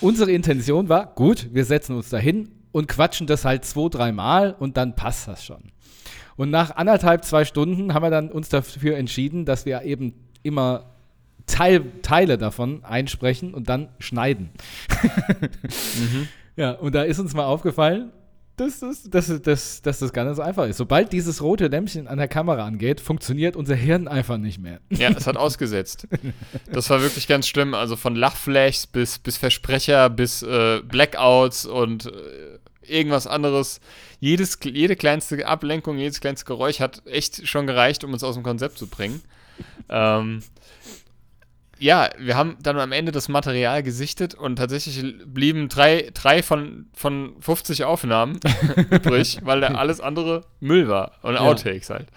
unsere Intention war, gut, wir setzen uns dahin und quatschen das halt zwei, dreimal und dann passt das schon. Und nach anderthalb, zwei Stunden haben wir dann uns dafür entschieden, dass wir eben immer Teil, Teile davon einsprechen und dann schneiden. Mhm. Ja, und da ist uns mal aufgefallen, dass das, dass, dass, dass das gar nicht so einfach ist. Sobald dieses rote Lämpchen an der Kamera angeht, funktioniert unser Hirn einfach nicht mehr. Ja, es hat ausgesetzt. Das war wirklich ganz schlimm. Also von Lachflashs bis, bis Versprecher bis äh, Blackouts und äh, irgendwas anderes. Jedes, jede kleinste Ablenkung, jedes kleinste Geräusch hat echt schon gereicht, um uns aus dem Konzept zu bringen. Ähm, ja, wir haben dann am Ende das Material gesichtet und tatsächlich blieben drei, drei von, von 50 Aufnahmen übrig, weil da alles andere Müll war und Ja. Outtakes halt.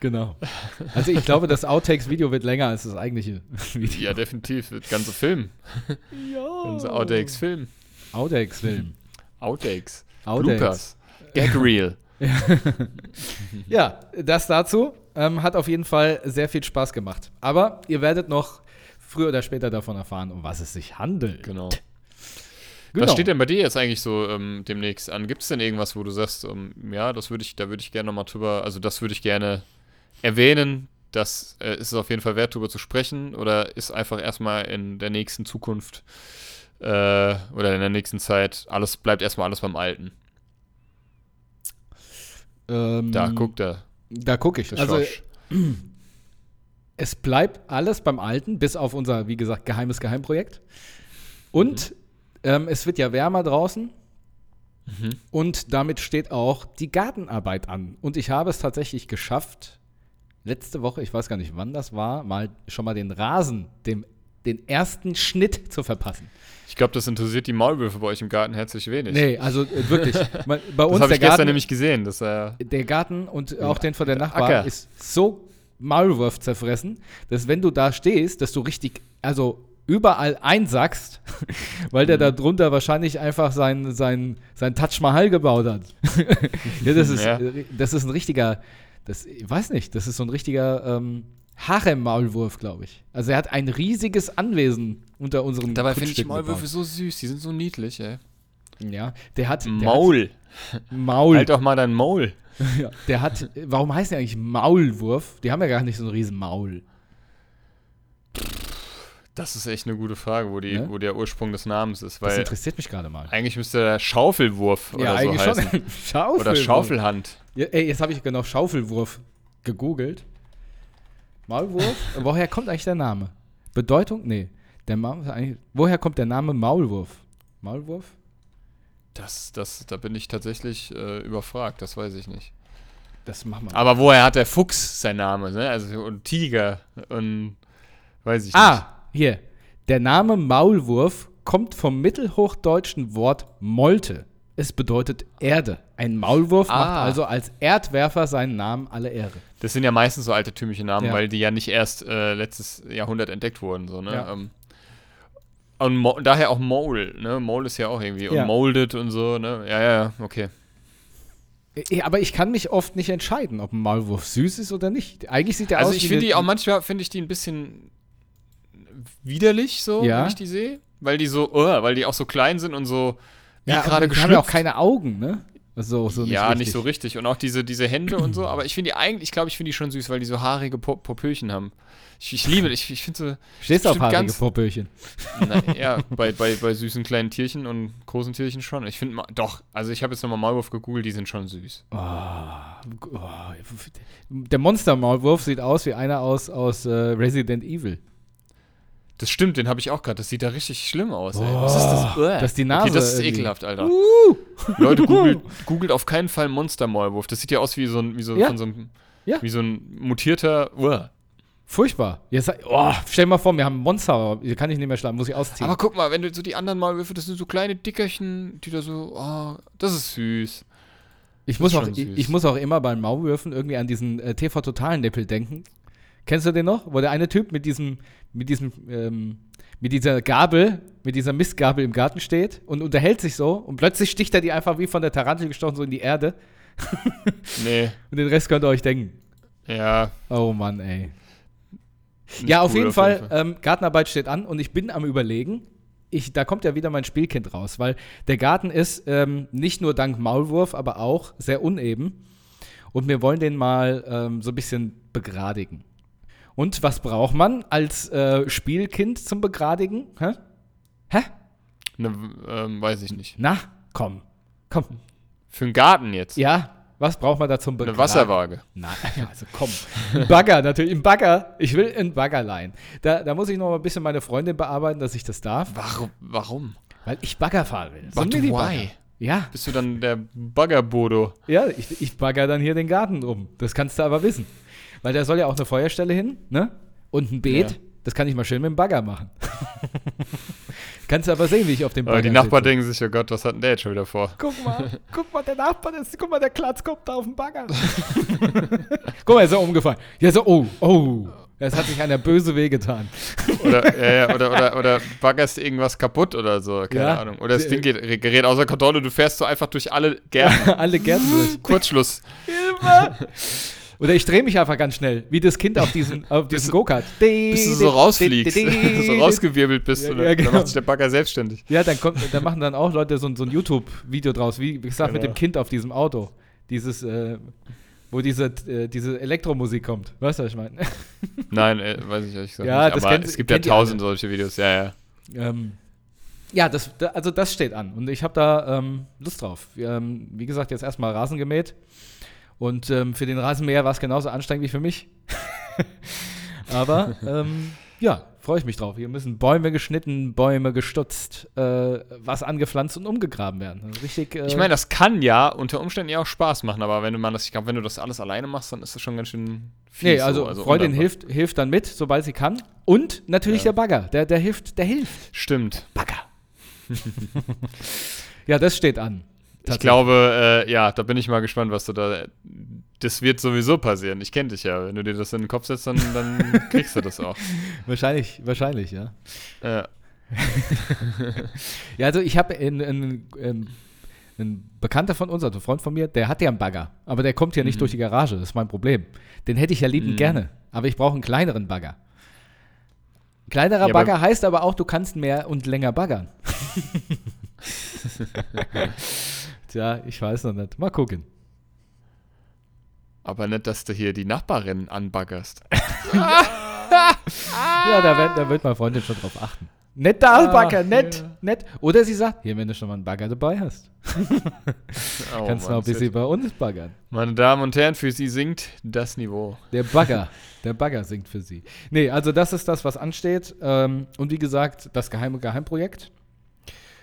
Genau. Also ich glaube, das Outtakes-Video wird länger als das eigentliche Video. Ja, definitiv. Das ganze Film. Ja. Unser Outtakes-Film. Outtakes-Film. Outtakes. Outtakes. Bloopers. Gag Reel. Ja, das dazu ähm, hat auf jeden Fall sehr viel Spaß gemacht. Aber ihr werdet noch früher oder später davon erfahren, um was es sich handelt. Genau. Genau. Was steht denn bei dir jetzt eigentlich so ähm, demnächst an? Gibt es denn irgendwas, wo du sagst, ähm, ja, das würde ich, da würde ich gerne nochmal drüber, also das würde ich gerne erwähnen, das äh, ist es auf jeden Fall wert, drüber zu sprechen, oder ist einfach erstmal in der nächsten Zukunft äh, oder in der nächsten Zeit, alles bleibt erstmal alles beim Alten. Ähm, Da, guckt er. Da gucke ich. Der Also Schorsch. es bleibt alles beim Alten, bis auf unser, wie gesagt, geheimes Geheimprojekt. Und ähm, es wird ja wärmer draußen. Mhm. Und damit steht auch die Gartenarbeit an. Und ich habe es tatsächlich geschafft, letzte Woche, ich weiß gar nicht, wann das war, mal schon mal den Rasen, dem, den ersten Schnitt zu verpassen. Ich glaube, das interessiert die Maulwürfe bei euch im Garten herzlich wenig. Nee, also äh, wirklich. Bei das uns habe der ich gestern Garten, nämlich gesehen. Das, äh, der Garten und auch den von der Nachbar Acker. ist so Maulwurf zerfressen, dass wenn du da stehst, dass du richtig, also überall einsackst, weil der da drunter wahrscheinlich einfach sein, sein, sein Taj Mahal gebaut hat. ja, das ist, Ja. das ist ein richtiger, das, ich weiß nicht, das ist so ein richtiger ähm, Harem-Maulwurf, glaube ich. Also er hat ein riesiges Anwesen unter unserem dabei finde ich Maulwürfe so süß. Die sind so niedlich, ey. gebaut. Ja, der hat der Maul. Hat Maul. Halt doch mal dein Maul. Ja, der hat, warum heißt der eigentlich Maulwurf? Die haben ja gar nicht so ein riesen Maul. Das ist echt eine gute Frage, wo, die, Ne? wo der Ursprung des Namens ist. Das interessiert mich gerade mal. eigentlich müsste der Schaufelwurf oder so heißen. schon. Schaufelwurf. Oder Schaufelhand. Ja, ey, jetzt habe ich genau Schaufelwurf gegoogelt. Maulwurf? Woher kommt eigentlich der Name? Bedeutung? Nee. Der Ma woher kommt der Name Maulwurf? Maulwurf? Das, das, da bin ich tatsächlich äh, überfragt, das weiß ich nicht. Das machen wir. Aber woher hat der Fuchs seinen Namen? Ne? Also und Tiger und weiß ich Ah, hier. Der Name Maulwurf kommt vom mittelhochdeutschen Wort Molte. Es bedeutet Erde. Ein Maulwurf macht Ah. also als Erdwerfer seinen Namen alle Ehre. nicht. Das sind ja meistens so altertümliche Namen, Ja. weil die ja nicht erst äh, letztes Jahrhundert entdeckt wurden. So, ne? Ja. Ähm, und Mo daher auch Mole, ne? Mole ist ja auch irgendwie Ja. und molded und so, ne? Ja, ja, ja, okay. Eh, Aber ich kann mich oft nicht entscheiden, ob ein Maulwurf süß ist oder nicht. Eigentlich sieht er Also aus ich wie finde die auch manchmal finde ich die ein bisschen widerlich so, Ja. wenn ich die sehe, weil die so, oh, weil die auch so klein sind und so wie ja, gerade und die haben ja auch geschlüpft. keine Augen, ne? So, so ja, richtig. nicht so richtig und auch diese diese Hände und so, aber ich finde die eigentlich, ich glaube, ich finde die schon süß, weil die so haarige Po- Popöchen haben. Ich, ich liebe, ich, ich finde so Stehst auf bestimmt haarige Popöchen. Ja, bei, bei, bei süßen kleinen Tierchen und großen Tierchen schon. Ich finde, doch, also ich habe jetzt nochmal Maulwurf gegoogelt, die sind schon süß. Oh, oh, der Monster-Maulwurf sieht aus wie einer aus, aus äh, Resident Evil. Das stimmt, den habe ich auch gerade. Das sieht da richtig schlimm aus, ey. Was ist das? Das ist die Nase. Okay, das ist irgendwie. ekelhaft, Alter. Leute, googelt, googelt auf keinen Fall Monster-Maulwurf. Das sieht ja aus wie so ein, wie so Ja. von so einem, Ja. wie so ein mutierter, uah. Furchtbar. Jetzt, oh, stell dir mal vor, wir haben Monster, hier kann ich nicht mehr schlagen, muss ich ausziehen. Aber guck mal, wenn du so die anderen Maulwürfe, das sind so kleine Dickerchen, die da so, oh, das ist süß. ich, muss ist auch, ich, ich muss auch immer beim Maulwürfen irgendwie an diesen äh, TV-Total-Nippel denken. Kennst du den noch? Wo der eine Typ mit diesem, mit diesem, ähm, mit dieser Gabel, mit dieser Mistgabel im Garten steht und unterhält sich so und plötzlich sticht er die einfach wie von der Tarantel gestochen so in die Erde Nee, und den Rest könnt ihr euch denken. ja. Oh Mann, ey. Ja, auf cool jeden Fall, Ähm, Gartenarbeit steht an und ich bin am überlegen, ich, da kommt ja wieder mein Spielkind raus, weil der Garten ist ähm, nicht nur dank Maulwurf, aber auch sehr uneben. Und wir wollen den mal ähm, so ein bisschen begradigen. Und was braucht man als äh, Spielkind zum Begradigen? Hä? Hä? Ne, ähm, weiß ich nicht. Na, komm. Komm. Für einen Garten jetzt. Ja, was braucht man da zum Eine Begradigen? Wasserwaage. Nein, also komm. Ein Bagger, natürlich. Ein Bagger. Ich will ein Bagger leihen. Da, da muss ich noch mal ein bisschen meine Freundin bearbeiten, dass ich das darf, Warum? Warum? weil ich Bagger fahren will. But ein Minibagger. why? Ja, Bist du dann der Baggerbodo? ja, ich, ich bagger dann hier den Garten um. Das kannst du aber wissen. Weil da soll ja auch eine Feuerstelle hin, ne? Und ein Beet. Ja. Das kann ich mal schön mit dem Bagger machen. kannst du aber sehen, wie ich auf dem Bagger Aber die Nachbarn sitze. denken sich, oh Gott, was hat denn der jetzt schon wieder vor? Guck mal, guck mal, der Nachbar, ist, guck mal, der Klatz kommt da auf den Bagger. guck mal, er ist so umgefallen. Ja, so, oh, oh. Es hat sich einer böse wehgetan. Oder, ja, ja, oder, oder, oder baggerst irgendwas kaputt oder so, keine Ja. Ahnung. Oder das Ding geht, gerät außer Kontrolle, du fährst so einfach durch alle Gärten. Alle Gärten durch. Kurzschluss. Hilfe! Oder ich drehe mich einfach ganz schnell, wie das Kind auf diesen, auf diesen Go-Kart. Bis du so rausfliegst, so rausgewirbelt bist Ja, und ja, dann, genau. dann macht sich der Bagger selbstständig. Ja, dann, kommt, dann machen dann auch Leute so, ein- so ein YouTube-Video draus, wie, wie gesagt, mit Genau. dem Kind auf diesem Auto. Dieses, äh, wo diese, äh, diese Elektromusik kommt. Weißt du, was ich meine? Nein, äh, weiß ich ehrlich gesagt Ja, nicht. Aber kennt- es gibt ja tausend solche Videos, ja, ja. ähm, ja, das, da, also das steht an und ich habe da ähm, Lust drauf. Ähm, wie gesagt, jetzt erstmal Rasen gemäht und ähm, für den Rasenmäher war es genauso anstrengend wie für mich. Aber ähm, ja, freue ich mich drauf. Hier müssen Bäume geschnitten, Bäume gestutzt, äh, was angepflanzt und umgegraben werden. Also richtig. Äh, Ich meine, das kann ja unter Umständen ja auch Spaß machen, aber wenn du man das, ich glaube, wenn du das alles alleine machst, dann ist das schon ganz schön viel. nee, also, Freundin hilft, hilft dann mit, sobald sie kann. Und natürlich Ja. der Bagger, der, der hilft, der hilft. Stimmt. Bagger. ja, das steht an. Ich glaube, äh, ja, da bin ich mal gespannt, was du da. Das wird sowieso passieren. Ich kenne dich ja. Wenn du dir das in den Kopf setzt, dann, dann kriegst du das auch. Wahrscheinlich, wahrscheinlich, ja. Ja. Ja, also ich habe in, in, in, ein Bekannter von uns, also ein Freund von mir, der hat ja einen Bagger, aber der kommt ja nicht Mhm. durch die Garage, das ist mein Problem. Den hätte ich ja liebend Mhm. gerne, aber ich brauche einen kleineren Bagger. Kleinerer Ja, aber- Bagger heißt aber auch, du kannst mehr und länger baggern. Tja, ich weiß noch nicht. Mal gucken. Aber nicht, dass du hier die Nachbarin anbaggerst. Ja, da wird, da wird meine Freundin schon drauf achten. Nett da, Ah, Bagger, nett, ja. nett. Oder sie sagt, hier, wenn du schon mal einen Bagger dabei hast, Oh, kannst du noch ein bisschen bei uns baggern. wird- Meine Damen und Herren, für Sie sinkt das Niveau. Der Bagger. Der Bagger singt für sie. Nee, also das ist das, was ansteht. Ähm, und wie gesagt, das geheime Geheimprojekt.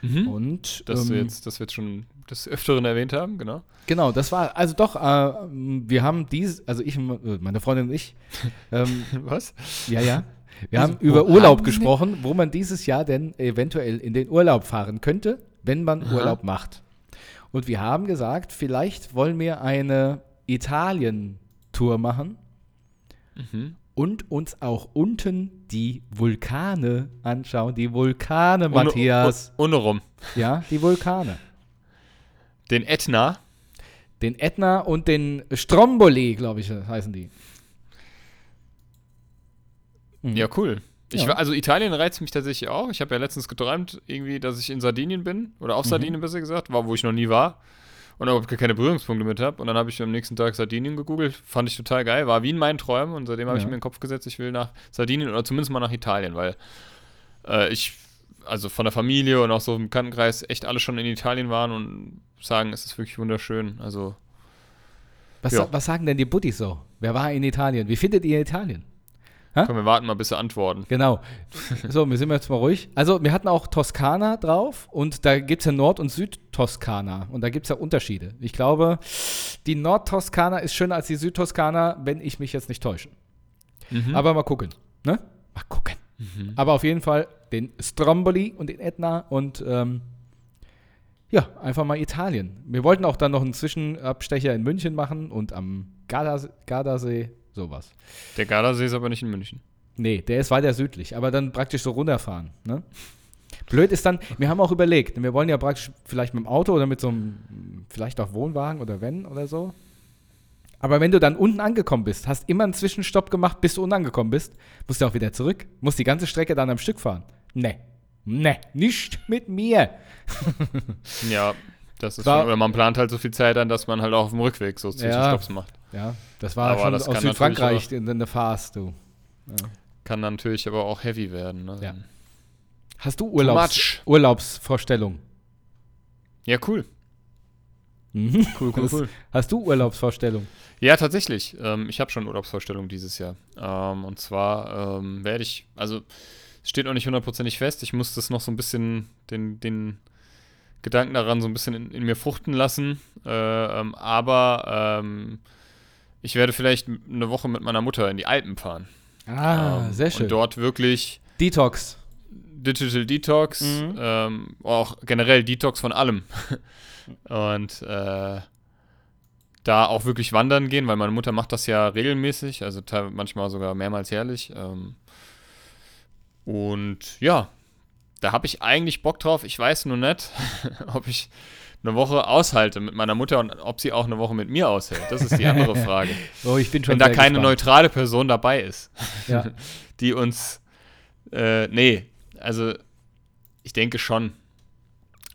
Und Das, ähm, jetzt, das wir jetzt schon des Öfteren erwähnt haben, genau. genau, das war, also doch, äh, wir haben dies, also ich, meine Freundin und ich, ähm, Was? ja, ja, wir Also, haben über Urlaub haben gesprochen, wo man dieses Jahr denn eventuell in den Urlaub fahren könnte, wenn man Aha. Urlaub macht. Und wir haben gesagt, vielleicht wollen wir eine Italien-Tour machen. Mhm. und uns auch unten die Vulkane anschauen. Die Vulkane, Ohne- Matthias. oh- Ohne rum. Ja, die Vulkane. Den Ätna. Den Ätna und den Stromboli, glaube ich, heißen die. Mhm. Ja, cool. Ich Ja. also Italien reizt mich tatsächlich auch. Ich habe ja letztens geträumt, irgendwie, dass ich in Sardinien bin. Oder auf Mhm. Sardinien besser gesagt, war, wo ich noch nie war. Und überhaupt keine Berührungspunkte mit habe. Und dann habe ich am nächsten Tag Sardinien gegoogelt. Fand ich total geil. War wie in meinen Träumen. Und seitdem habe ich Ja. mir in den Kopf gesetzt, ich will nach Sardinien oder zumindest mal nach Italien, weil äh, ich, also von der Familie und auch so im Bekanntenkreis, echt alle schon in Italien waren und sagen, es ist wirklich wunderschön. Also, Was, Ja. was sagen denn die Buddies so? Wer war in Italien? Wie findet ihr Italien? komm, wir warten mal, bis sie antworten. Genau. So, wir sind jetzt mal ruhig. Also, wir hatten auch Toskana drauf und da gibt es ja Nord- und Südtoskana und da gibt es ja Unterschiede. Ich glaube, die Nordtoskana ist schöner als die Südtoskana, wenn ich mich jetzt nicht täusche. Mhm. Aber mal gucken. Ne? Mal gucken. Aber auf jeden Fall den Stromboli und den Etna und ähm, ja, einfach mal Italien. Wir wollten auch dann noch einen Zwischenabstecher in München machen und am Gardasee, Gardasee sowas. Der Gardasee ist aber nicht in München. Nee, der ist weiter südlich, aber dann praktisch so runterfahren. Ne? Blöd ist dann, wir haben auch überlegt, wir wollen ja praktisch vielleicht mit dem Auto oder mit so einem, vielleicht auch Wohnwagen oder wenn oder so. Aber wenn du dann unten angekommen bist, hast immer einen Zwischenstopp gemacht, bis du unten angekommen bist, musst du auch wieder zurück, musst die ganze Strecke dann am Stück fahren. Nee, nee, nicht mit mir. Ja, das ist War- schon, man plant halt so viel Zeit an, dass man halt auch auf dem Rückweg so Zwischenstopps macht. Ja, das war Aber schon das aus Südfrankreich in der Farce, du. Kann natürlich aber auch heavy werden. Ne? Ja. Hast du Urlaubs. Urlaubsvorstellung? ja, cool. Mhm. Cool, cool, cool. Hast du Urlaubsvorstellung? Ja, tatsächlich. Ähm, ich habe schon Urlaubsvorstellungen dieses Jahr. Ähm, und zwar ähm, werde ich, also steht noch nicht hundertprozentig fest. Ich muss das noch so ein bisschen, den, den Gedanken daran so ein bisschen in, in mir fruchten lassen. Äh, ähm, aber ähm, ich werde vielleicht eine Woche mit meiner Mutter in die Alpen fahren. Ah, Ähm, sehr schön. Und dort wirklich Detox. Digital Detox, Mhm. ähm, auch generell Detox von allem. Und äh, da auch wirklich wandern gehen, weil meine Mutter macht das ja regelmäßig, also manchmal sogar mehrmals jährlich. Ähm, und ja, da habe ich eigentlich Bock drauf. Ich weiß nur nicht, ob ich eine Woche aushalte mit meiner Mutter und ob sie auch eine Woche mit mir aushält. Das ist die andere Frage. Oh, ich bin schon Wenn da keine gespannt. neutrale Person dabei ist Ja. die uns. Äh, nee, also ich denke schon.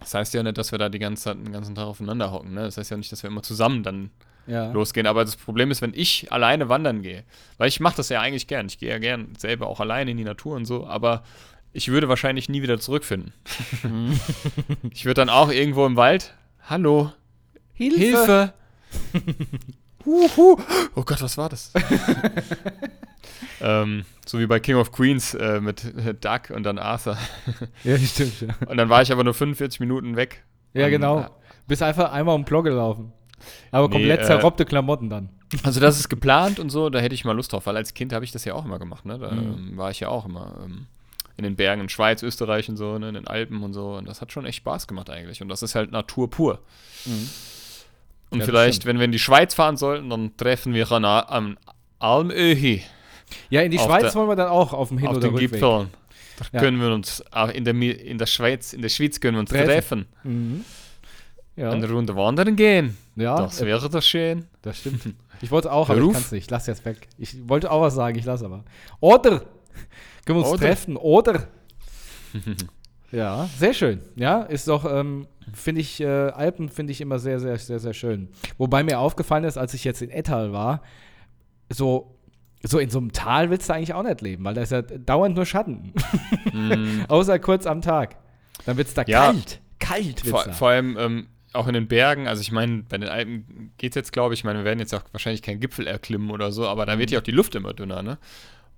Das heißt ja nicht, dass wir da die ganze Zeit, den ganzen Tag aufeinander hocken. Ne? Das heißt ja nicht, dass wir immer zusammen dann ja. losgehen. Aber das Problem ist, wenn ich alleine wandern gehe, weil ich mache das ja eigentlich gern. Ich gehe ja gern selber auch alleine in die Natur und so, aber ich würde wahrscheinlich nie wieder zurückfinden. ich würde dann auch irgendwo im Wald. Hallo, Hilfe! Hilfe! Huhu. Oh Gott, was war das? ähm, so wie bei King of Queens äh, mit Duck und dann Arthur. Ja, stimmt. Ja, Und dann war ich aber nur 45 Minuten weg. ja genau. Bist einfach einmal um den Block gelaufen. Aber Nee, komplett äh, zerrobbte Klamotten dann. Also das ist geplant und so, da hätte ich mal Lust drauf, weil als Kind habe ich das ja auch immer gemacht. Ne? Da Mhm. ähm, war ich ja auch immer ähm, in den Bergen in Schweiz, Österreich und so, ne? in den Alpen und so. Und das hat schon echt Spaß gemacht eigentlich. Und das ist halt Natur pur. Und Mhm. Ja, das vielleicht, wenn wir in die Schweiz fahren sollten, dann treffen wir an, am Almöhi. Ja, in die Schweiz wollen wir dann auch auf dem Hin- auf oder den Rückweg. Gipfeln. Da Ja. können wir uns auch in der, in der Schweiz, in der Schweiz können wir uns Treffen. treffen. Mhm. Ja, Eine Runde wandern gehen. Ja das äh, wäre doch schön. das stimmt. Ich wollte auch, aber Hör ich kann es nicht. Ich lass jetzt weg. Ich wollte auch was sagen, ich lass aber. Oder können wir uns Oder. treffen, oder? ja, sehr schön. Ja, ist doch, ähm, finde ich, äh, Alpen finde ich immer sehr, sehr, sehr, sehr schön. Wobei mir aufgefallen ist, als ich jetzt in Ettal war, so, so in so einem Tal willst du eigentlich auch nicht leben, weil da ist ja dauernd nur Schatten. Außer kurz am Tag. Dann wird es da Mm. Ja. kalt. Kalt wird's Vor, da. vor allem ähm, auch in den Bergen. Also ich meine, bei den Alpen geht es jetzt, glaube ich, ich meine, wir werden jetzt auch wahrscheinlich keinen Gipfel erklimmen oder so, aber da wird ja auch die Luft immer dünner, ne?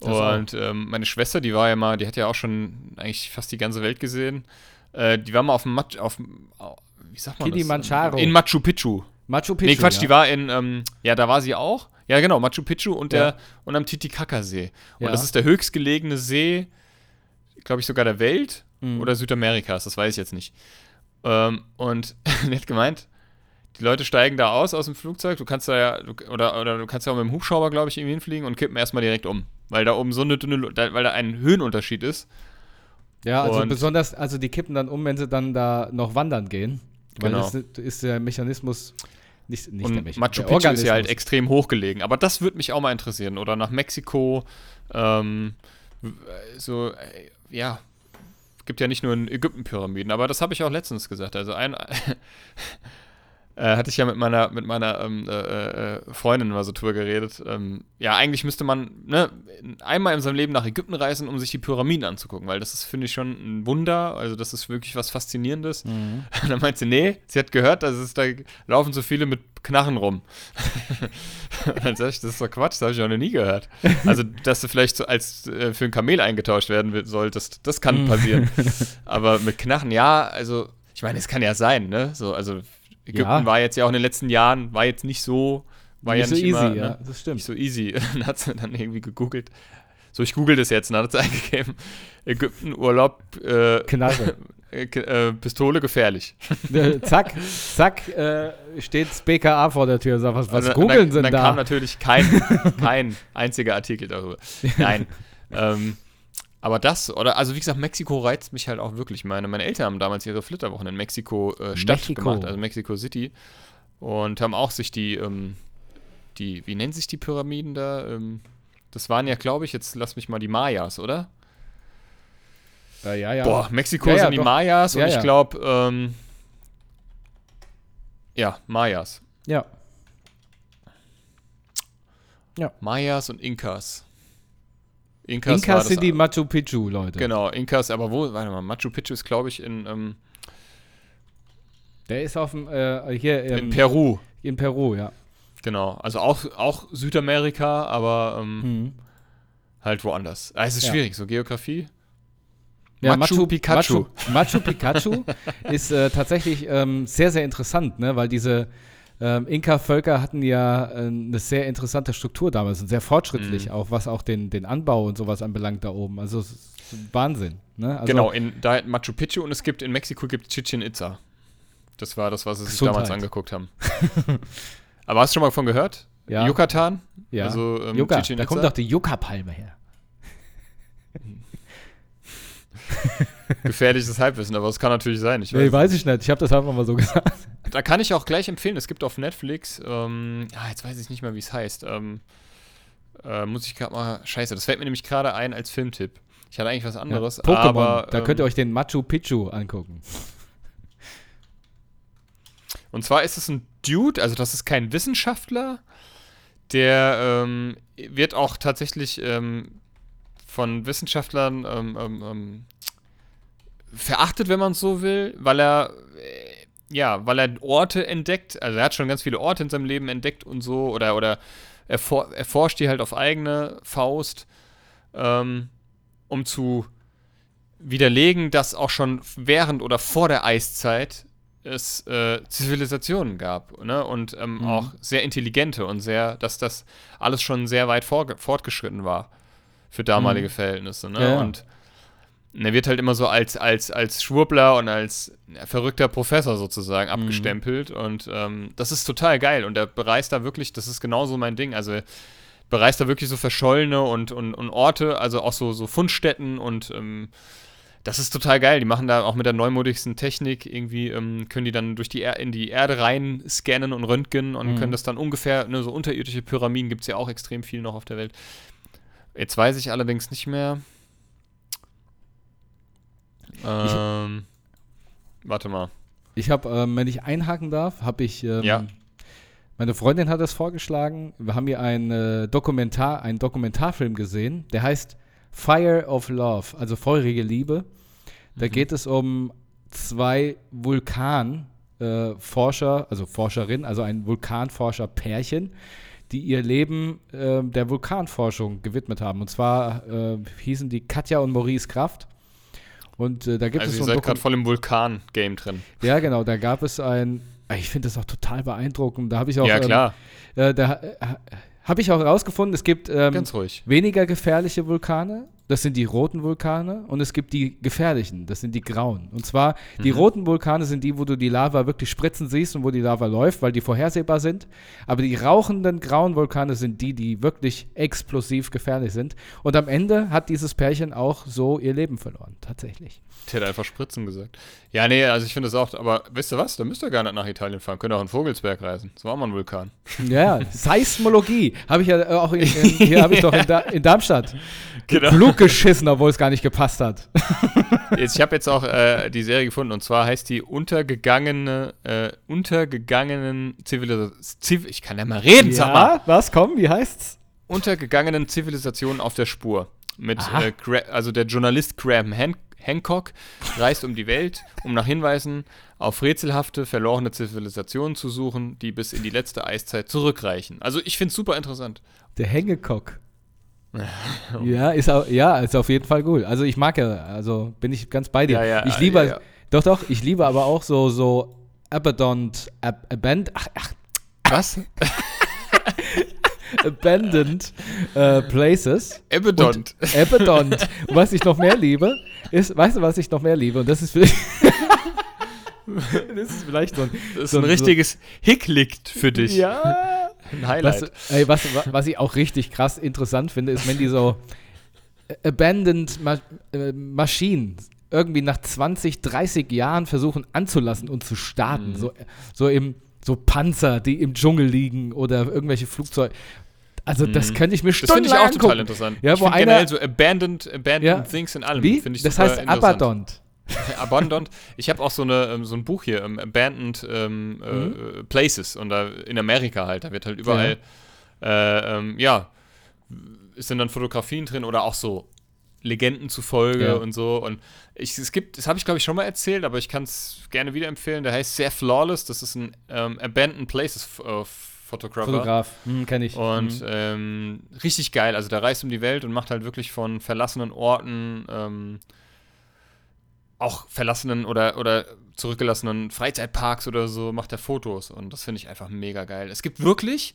Und ähm, meine Schwester, die war ja mal, die hat ja auch schon eigentlich fast die ganze Welt gesehen. Äh, die war mal auf dem Mat auf wie sagt man Kilimanjaro. das? In Machu Picchu. Machu Picchu. nee, Quatsch, ja. die war in, ähm, ja, da war sie auch. Ja, genau, Machu Picchu und, Ja. der, und am Titicaca-See. Und Ja. das ist der höchstgelegene See, glaube ich, sogar der Welt Mhm. oder Südamerikas, das weiß ich jetzt nicht. Ähm, und nett gemeint, die Leute steigen da aus aus dem Flugzeug, du kannst da ja, du, oder, oder du kannst ja auch mit dem Hubschrauber, glaube ich, irgendwie hinfliegen und kippen erstmal direkt um. Weil da oben so eine dünne, da, weil da ein Höhenunterschied ist. Ja, also Und- besonders, also die kippen dann um, wenn sie dann da noch wandern gehen. Weil Genau. das ist der Mechanismus nicht, nicht der Und Mechanismus. Machu der Picchu ist ja halt extrem hochgelegen. Aber das würde mich auch mal interessieren. Oder nach Mexiko. Ähm, so, äh, ja. Gibt ja nicht nur in Ägypten Pyramiden, aber das habe ich auch letztens gesagt. Also ein. Äh, hatte ich ja mit meiner, mit meiner ähm, äh, äh, Freundin mal so drüber geredet. Ähm, ja, eigentlich müsste man ne, einmal in seinem Leben nach Ägypten reisen, um sich die Pyramiden anzugucken, weil das ist, finde ich, schon ein Wunder. Also, das ist wirklich was Faszinierendes. Mhm. Und dann meint sie, nee, sie hat gehört, dass es da laufen so viele mit Knarren rum. Dann sag ich, das ist doch Quatsch, das habe ich auch noch nie gehört. Also, dass du vielleicht so als äh, für ein Kamel eingetauscht werden solltest, das kann passieren. Aber mit Knarren, ja, also, ich meine, es kann ja sein, ne? So, also, Ägypten Ja. war jetzt ja auch in den letzten Jahren, war jetzt nicht so war ja so nicht easy, immer, ja, ne? das stimmt. nicht so easy. Dann hat sie dann irgendwie gegoogelt. So, ich google das jetzt, dann hat sie eingegeben, Ägypten, Urlaub, äh, Knarre. äh, äh, Pistole gefährlich. Äh, zack, zack, äh, steht das BKA vor der Tür sagt, was, was Also, googeln dann, sie dann denn kam da? natürlich kein, kein einziger Artikel darüber. Nein. ähm, aber das, oder, also wie gesagt, Mexiko reizt mich halt auch wirklich. Meine, meine Eltern haben damals ihre Flitterwochen in Mexiko äh, Stadt Mexiko. gemacht, also Mexico City. Und haben auch sich die, ähm, die, wie nennen sich die Pyramiden da? Ähm, das waren ja, glaube ich, jetzt lass mich mal die Mayas, oder? Ja, ja, ja. Boah, Mexiko Ja, ja, sind die doch. Mayas und Ja, ich ja. glaube, ähm, ja, Mayas. Ja. Mayas und Inkas. Das sind die Machu Picchu, Leute. Genau, Inkas, aber wo, warte mal, Machu Picchu ist, glaube ich, in, ähm, Der ist auf dem, äh, hier in ähm, Peru. in Peru, ja. Genau, also auch, auch Südamerika, aber ähm, Mhm. halt woanders. Ah, es ist Ja. schwierig, so Geografie. Ja, Machu Pikachu. Machu, Machu Pikachu ist äh, tatsächlich ähm, sehr, sehr interessant, ne? weil diese ähm, Inka-Völker hatten ja äh, eine sehr interessante Struktur damals und sehr fortschrittlich, Mhm. auch was auch den, den Anbau und sowas anbelangt da oben. Also Wahnsinn. Ne? Also, genau, in, da Machu Picchu und es gibt in Mexiko gibt Chichen Itza. Das war das, was sie sich damals angeguckt haben. aber hast du schon mal davon gehört? Ja. Yucatan? Ja. Also ähm, Yucca, da kommt doch die Yucca-Palme her. Gefährliches Halbwissen, aber es kann natürlich sein. Ich weiß Nee, weiß ich nicht. Ich habe das einfach mal so gesagt. Da kann ich auch gleich empfehlen, es gibt auf Netflix, ähm, ah, jetzt weiß ich nicht mehr, wie es heißt. Ähm, äh, muss ich gerade mal, scheiße, das fällt mir nämlich gerade ein als Filmtipp. Ich hatte eigentlich was anderes, Ja, Pokémon, aber da ähm, könnt ihr euch den Machu Picchu angucken. Und zwar ist es ein Dude, also das ist kein Wissenschaftler, der ähm, wird auch tatsächlich ähm, von Wissenschaftlern ähm, ähm, ähm, verachtet, wenn man es so will, weil er äh, ja, weil er Orte entdeckt, also er hat schon ganz viele Orte in seinem Leben entdeckt und so, oder, oder erfor erforscht die halt auf eigene Faust, ähm, um zu widerlegen, dass auch schon während oder vor der Eiszeit es äh, Zivilisationen gab ne? und ähm, Mhm. auch sehr intelligente und sehr, dass das alles schon sehr weit fortgeschritten war für damalige Mhm. Verhältnisse. Ne? Ja. Und er wird halt immer so als, als, als Schwurbler und als verrückter Professor sozusagen Mhm. abgestempelt und ähm, das ist total geil und er bereist da wirklich, das ist genauso mein Ding, also er bereist da wirklich so verschollene und, und, und Orte, also auch so, so Fundstätten und ähm, das ist total geil. Die machen da auch mit der neumodigsten Technik irgendwie, ähm, können die dann durch die er in die Erde rein scannen und röntgen und Mhm. können das dann ungefähr, ne, so unterirdische Pyramiden gibt es ja auch extrem viel noch auf der Welt. Jetzt weiß ich allerdings nicht mehr. Ähm, warte mal. Ich habe, ähm, wenn ich einhaken darf, habe ich, ähm, Ja. meine Freundin hat das vorgeschlagen. Wir haben hier einen äh, Dokumentar, einen Dokumentarfilm gesehen, der heißt Fire of Love, also feurige Liebe. Da Mhm. geht es um zwei Vulkanforscher, also Forscherin, also ein Vulkanforscher-Pärchen, die ihr Leben äh, der Vulkanforschung gewidmet haben. Und zwar äh, hießen die Katja und Maurice Kraft. Und äh, da gibt Also es ihr so ein seid gerade voll im Vulkan-Game drin. ja, genau, da gab es ein. Ich finde das auch total beeindruckend. Da habe ich auch. ja, klar. Ähm, äh, da äh, habe ich auch herausgefunden, es gibt ähm, weniger gefährliche Vulkane. Das sind die roten Vulkane. Und es gibt die gefährlichen. Das sind die grauen. Und zwar, die Mhm. roten Vulkane sind die, wo du die Lava wirklich spritzen siehst und wo die Lava läuft, weil die vorhersehbar sind. Aber die rauchenden grauen Vulkane sind die, die wirklich explosiv gefährlich sind. Und am Ende hat dieses Pärchen auch so ihr Leben verloren. Tatsächlich. Der hat einfach Spritzen gesagt. Ja, nee, also ich finde das auch, aber wisst ihr was? Da müsst ihr gar nicht nach Italien fahren. Könnt ihr auch in Vogelsberg reisen. Das war mal ein Vulkan. Ja, Seismologie. Habe ich ja äh, auch in, in, hier habe ich doch in, da, in Darmstadt. Genau. Blut geschissen, obwohl es gar nicht gepasst hat. Jetzt, ich habe jetzt auch äh, die Serie gefunden und zwar heißt die untergegangene, äh, untergegangenen Zivilisationen. Ziv ich kann ja mal reden, sag mal. was? Komm, wie heißt's? Untergegangenen Zivilisationen auf der Spur. Mit, äh, also der Journalist Graham Han Hancock reist um die Welt, um nach Hinweisen auf rätselhafte, verlorene Zivilisationen zu suchen, die bis in die letzte Eiszeit zurückreichen. Also ich finde es super interessant. Der Hängekock. ja, ist auch, ja, ist auf jeden Fall gut. Also ich mag ja, also bin ich ganz bei dir. Ja, ja, ich liebe, ja, doch, doch, ich liebe aber auch so, so Abaddon, Ab Aband, ach, ach, Was? Abandoned äh, Places. Ebedont. Und was ich noch mehr liebe, ist, weißt du, was ich noch mehr liebe? Und das ist vielleicht, das ist vielleicht so ein, Das ist so ein richtiges Hicklicht für dich. ja, Ein was, Highlight. ey, was, wa- was ich auch richtig krass interessant finde, ist, wenn die so äh, Abandoned Ma äh, Maschinen irgendwie nach 20, 30 Jahren versuchen anzulassen und zu starten. Mhm. So, so im so Panzer, die im Dschungel liegen oder irgendwelche Flugzeuge. Also das Mhm. könnte ich mir Das finde stundenlang ich auch angucken. total interessant. Ja, ich wo einer- generell so abandoned, abandoned Ja. things in allem. Wie? Finde ich Das heißt interessant. Abandoned. Ich habe auch so, eine, ähm, so ein Buch hier, ähm, Abandoned ähm, äh, Places. Und da in Amerika halt, da wird halt überall, äh, ähm, ja, sind dann Fotografien drin oder auch so Legenden zufolge Ja. und so. Und ich, es gibt, das habe ich glaube ich schon mal erzählt, aber ich kann es gerne wieder empfehlen. Der heißt sehr Flawless. Das ist ein ähm, Abandoned Places äh, Photographer. Fotograf, hm, kenne ich. Und Hm. ähm, richtig geil. Also der reist um die Welt und macht halt wirklich von verlassenen Orten, ähm, auch verlassenen oder, oder zurückgelassenen Freizeitparks oder so, macht er Fotos. Und das finde ich einfach mega geil. Es gibt wirklich,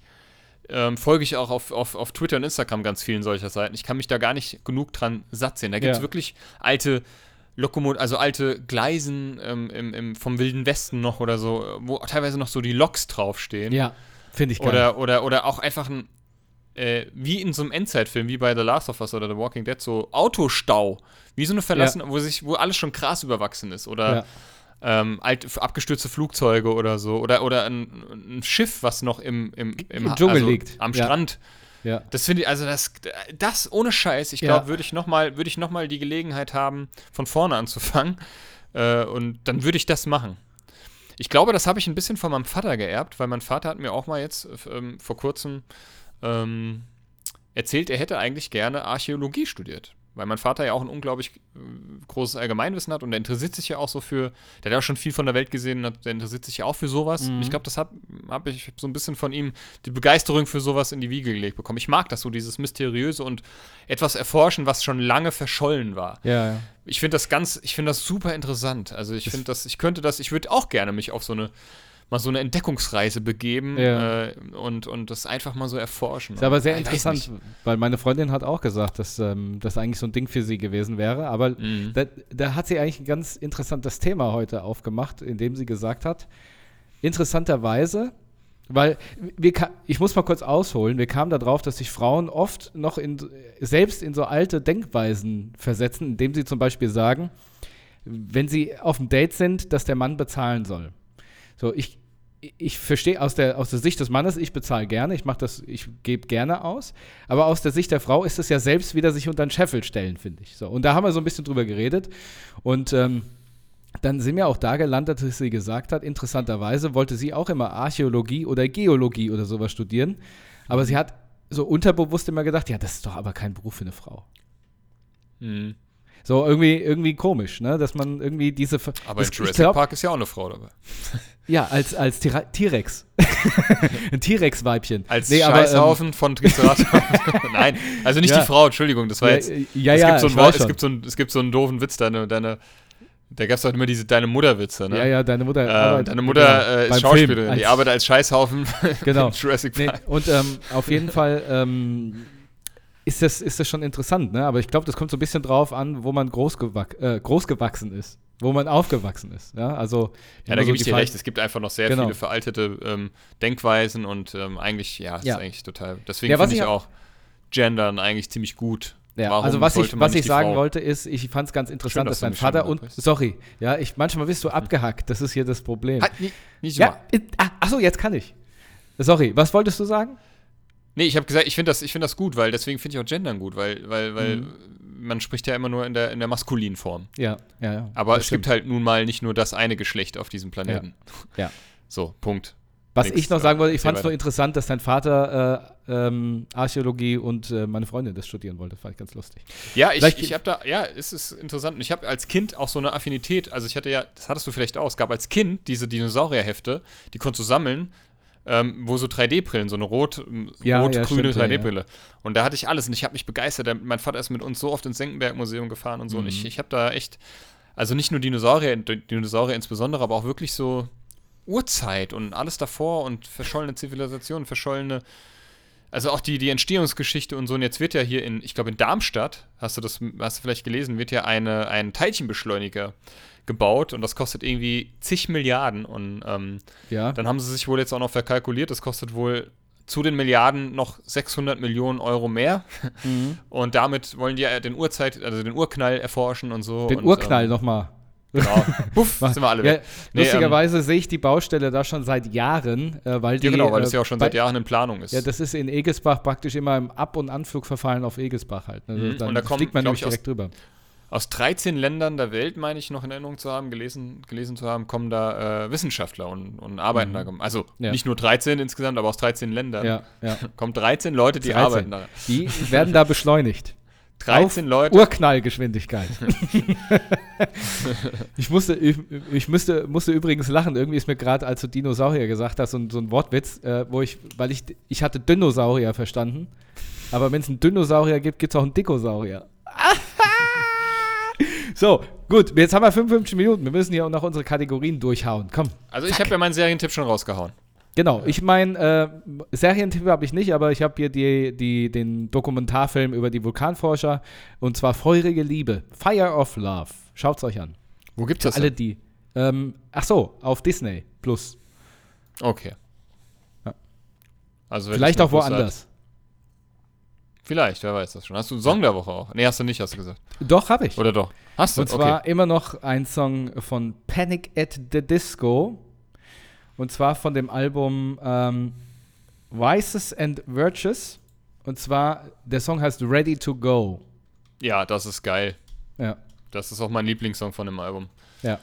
ähm, folge ich auch auf, auf, auf Twitter und Instagram ganz vielen solcher Seiten. Ich kann mich da gar nicht genug dran satt sehen. Da gibt es Ja. wirklich alte Lokomot also alte Gleisen ähm, im, im, vom Wilden Westen noch oder so, wo teilweise noch so die Loks draufstehen. ja, finde ich geil. Oder, oder, oder auch einfach ein, äh, wie in so einem Endzeitfilm, wie bei The Last of Us oder The Walking Dead, so Autostau. Wie so eine verlassene, wo sich, wo alles schon krass überwachsen ist. Oder ja. ähm, alt, abgestürzte Flugzeuge oder so. Oder, oder ein, ein Schiff, was noch im, im, Im Dschungel liegt. Am Ja. Strand. ja. Das finde ich, also das, das ohne Scheiß, ich Ja. glaube, würde ich nochmal würd ich noch mal die Gelegenheit haben, von vorne anzufangen. Äh, und dann würde ich das machen. Ich glaube, das habe ich ein bisschen von meinem Vater geerbt, weil mein Vater hat mir auch mal jetzt ähm, vor kurzem ähm, erzählt, er hätte eigentlich gerne Archäologie studiert. Weil mein Vater ja auch ein unglaublich äh, großes Allgemeinwissen hat und der interessiert sich ja auch so für, der hat ja auch schon viel von der Welt gesehen, und hat- der interessiert sich ja auch für sowas. Mhm. Und ich glaube, das habe hab ich so ein bisschen von ihm die Begeisterung für sowas in die Wiege gelegt bekommen. Ich mag das so, dieses Mysteriöse und etwas erforschen, was schon lange verschollen war. Ja, ja. Ich finde das ganz, ich finde das super interessant. Also ich finde das, ich könnte das, ich würde auch gerne mich auf so eine, mal so eine Entdeckungsreise begeben Ja. äh, und, und das einfach mal so erforschen. Ist aber sehr weiß interessant, weil meine Freundin hat auch gesagt, dass ähm, das eigentlich so ein Ding für sie gewesen wäre. Aber Mhm. da, da hat sie eigentlich ein ganz interessantes Thema heute aufgemacht, indem sie gesagt hat, interessanterweise, weil wir, ich muss mal kurz ausholen, wir kamen darauf, dass sich Frauen oft noch in, selbst in so alte Denkweisen versetzen, indem sie zum Beispiel sagen, wenn sie auf dem Date sind, dass der Mann bezahlen soll. So, ich, ich verstehe aus der, aus der Sicht des Mannes, ich bezahle gerne, ich mache das, ich gebe gerne aus. Aber aus der Sicht der Frau ist es ja selbst wieder sich unter den Scheffel stellen, finde ich. So, und da haben wir so ein bisschen drüber geredet. Und ähm, dann sind wir auch da gelandet, dass sie gesagt hat, interessanterweise wollte sie auch immer Archäologie oder Geologie oder sowas studieren. Aber sie hat so unterbewusst immer gedacht, ja, das ist doch aber kein Beruf für eine Frau. Mhm. So irgendwie, irgendwie komisch, ne? Dass man irgendwie diese. Aber das, in Jurassic glaub, Park ist ja auch eine Frau dabei. Ja, als, als T-Rex. Ein T-Rex-Weibchen. Als Nee, aber, ähm, Scheißhaufen von Triceratops. Nein, also nicht Ja. die Frau, Entschuldigung, das war jetzt. ja, es, ja, gibt so ein, Wort- es, gibt so ein, es gibt so einen doofen Witz, deine, deine da gab es doch immer diese Deine Mutter-Witze, ne? Ja, ja, deine Mutter. Äh, deine Mutter genau, äh, ist Schauspielerin, die arbeitet als Scheißhaufen Genau. in Jurassic Nee, Park. und ähm, auf jeden Fall ähm, ist, das, ist das schon interessant, ne? Aber ich glaube, das kommt so ein bisschen drauf an, wo man großgewac äh, großgewachsen ist, wo man aufgewachsen ist. Ja, also, Ja, da so gebe ich dir recht. Es gibt einfach noch sehr Genau. viele veraltete ähm, Denkweisen und ähm, eigentlich, ja, es Ja. ist eigentlich total. Deswegen Ja, finde ich ich auch Gendern eigentlich ziemlich gut. Ja, Warum also was ich, was ich sagen Frau- wollte, ist, ich fand es ganz interessant, dass dass mich schon Vater und sorry, ja, ich manchmal bist du abgehackt, das ist hier das Problem. Halt, nicht, nicht ja, ah, achso, jetzt kann ich. Sorry, was wolltest du sagen? Nee, ich habe gesagt, ich finde das, ich find das gut, weil deswegen finde ich auch Gendern gut, weil, weil, weil Mhm. man spricht ja immer nur in der, in der maskulinen Form. Ja, ja, ja. Aber es gibt halt nun mal nicht nur das eine Geschlecht auf diesem Planeten. Ja. So, Punkt. Was Nix, ich noch sagen wollte, ich fand es nur weiter. interessant, dass dein Vater äh, ähm, Archäologie und äh, meine Freundin das studieren wollte. Fand ich ganz lustig. Ja, ich, Vielleicht- ich habe da, ja, es ist interessant. Und ich habe als Kind auch so eine Affinität. Also ich hatte ja, das hattest du vielleicht auch, es gab als Kind diese Dinosaurierhefte, die konntest du sammeln, ähm, wo so 3D-Brillen, so eine rot, Ja, ja, rot-grüne ja, 3D-Brille. Und da hatte ich alles und ich habe mich begeistert. Mein Vater ist mit uns so oft ins Senckenberg-Museum gefahren und so. Und Mhm. ich, ich habe da echt, also nicht nur Dinosaurier, Dinosaurier insbesondere, aber auch wirklich so Urzeit und alles davor und verschollene Zivilisationen, verschollene also auch die, die Entstehungsgeschichte und so. Und jetzt wird ja hier in, ich glaube in Darmstadt, hast du das, hast du vielleicht gelesen, wird ja eine, ein Teilchenbeschleuniger gebaut und das kostet irgendwie zig Milliarden. Und ähm, Ja. dann haben sie sich wohl jetzt auch noch verkalkuliert, das kostet wohl zu den Milliarden noch 600 Millionen Euro mehr. Mhm. Und damit wollen die ja den Urzeit, also den Urknall erforschen und so. Den und, Urknall Ähm, nochmal. Genau. Puff, sind wir alle Ja, weg. Nee, ähm, lustigerweise sehe ich die Baustelle da schon seit Jahren, äh, weil die. ja, genau, weil äh, das ja auch schon bei- seit Jahren in Planung ist. Ja, das ist in Egelsbach praktisch immer im Ab- und Anflugverfallen auf Egelsbach halt. Ne? Mhm. Dann Und da kommen, fliegt man nämlich ich, aus- direkt drüber. Aus 13 Ländern der Welt, meine ich, noch in Erinnerung zu haben, gelesen, gelesen zu haben, kommen da äh, Wissenschaftler und, und arbeiten da. Also Mhm. Ja. nicht nur 13 insgesamt, aber aus 13 Ländern. Ja, ja. Kommen 13 Leute, die 13. arbeiten da. Die werden da beschleunigt. 13 Auf Leute. Urknallgeschwindigkeit. ich musste, ich, ich müsste, musste übrigens lachen. Irgendwie ist mir gerade, als du Dinosaurier gesagt hast, so, ein- so ein Wortwitz, äh, wo ich, weil ich, ich hatte Dinosaurier verstanden. Aber wenn es einen Dinosaurier gibt, gibt es auch einen Dikosaurier. so, gut, jetzt haben wir 55 Minuten. Wir müssen hier auch noch unsere Kategorien durchhauen. Komm. Also ich habe ja meinen Serientipp schon rausgehauen. Genau, ich meine, äh, Serientipp habe ich nicht, aber ich habe hier die, die, den Dokumentarfilm über die Vulkanforscher und zwar Feurige Liebe, Fire of Love. Schaut's euch an. Wo gibt's das Alle denn? die. Ähm, ach so, auf Disney Plus. Okay. Ja. Also Vielleicht ich auch woanders. Vielleicht, wer weiß das schon. Hast du einen Song der Woche auch? Nee, hast du nicht, hast du gesagt. Doch, habe ich. Oder doch? Hast du? Und zwar immer noch ein Song von Panic at the Disco. Und zwar von dem Album ähm, Vices and Virtues. Und zwar, der Song heißt Ready to Go. Ja, das ist geil. Ja, Das ist auch mein Lieblingssong von dem Album. ja.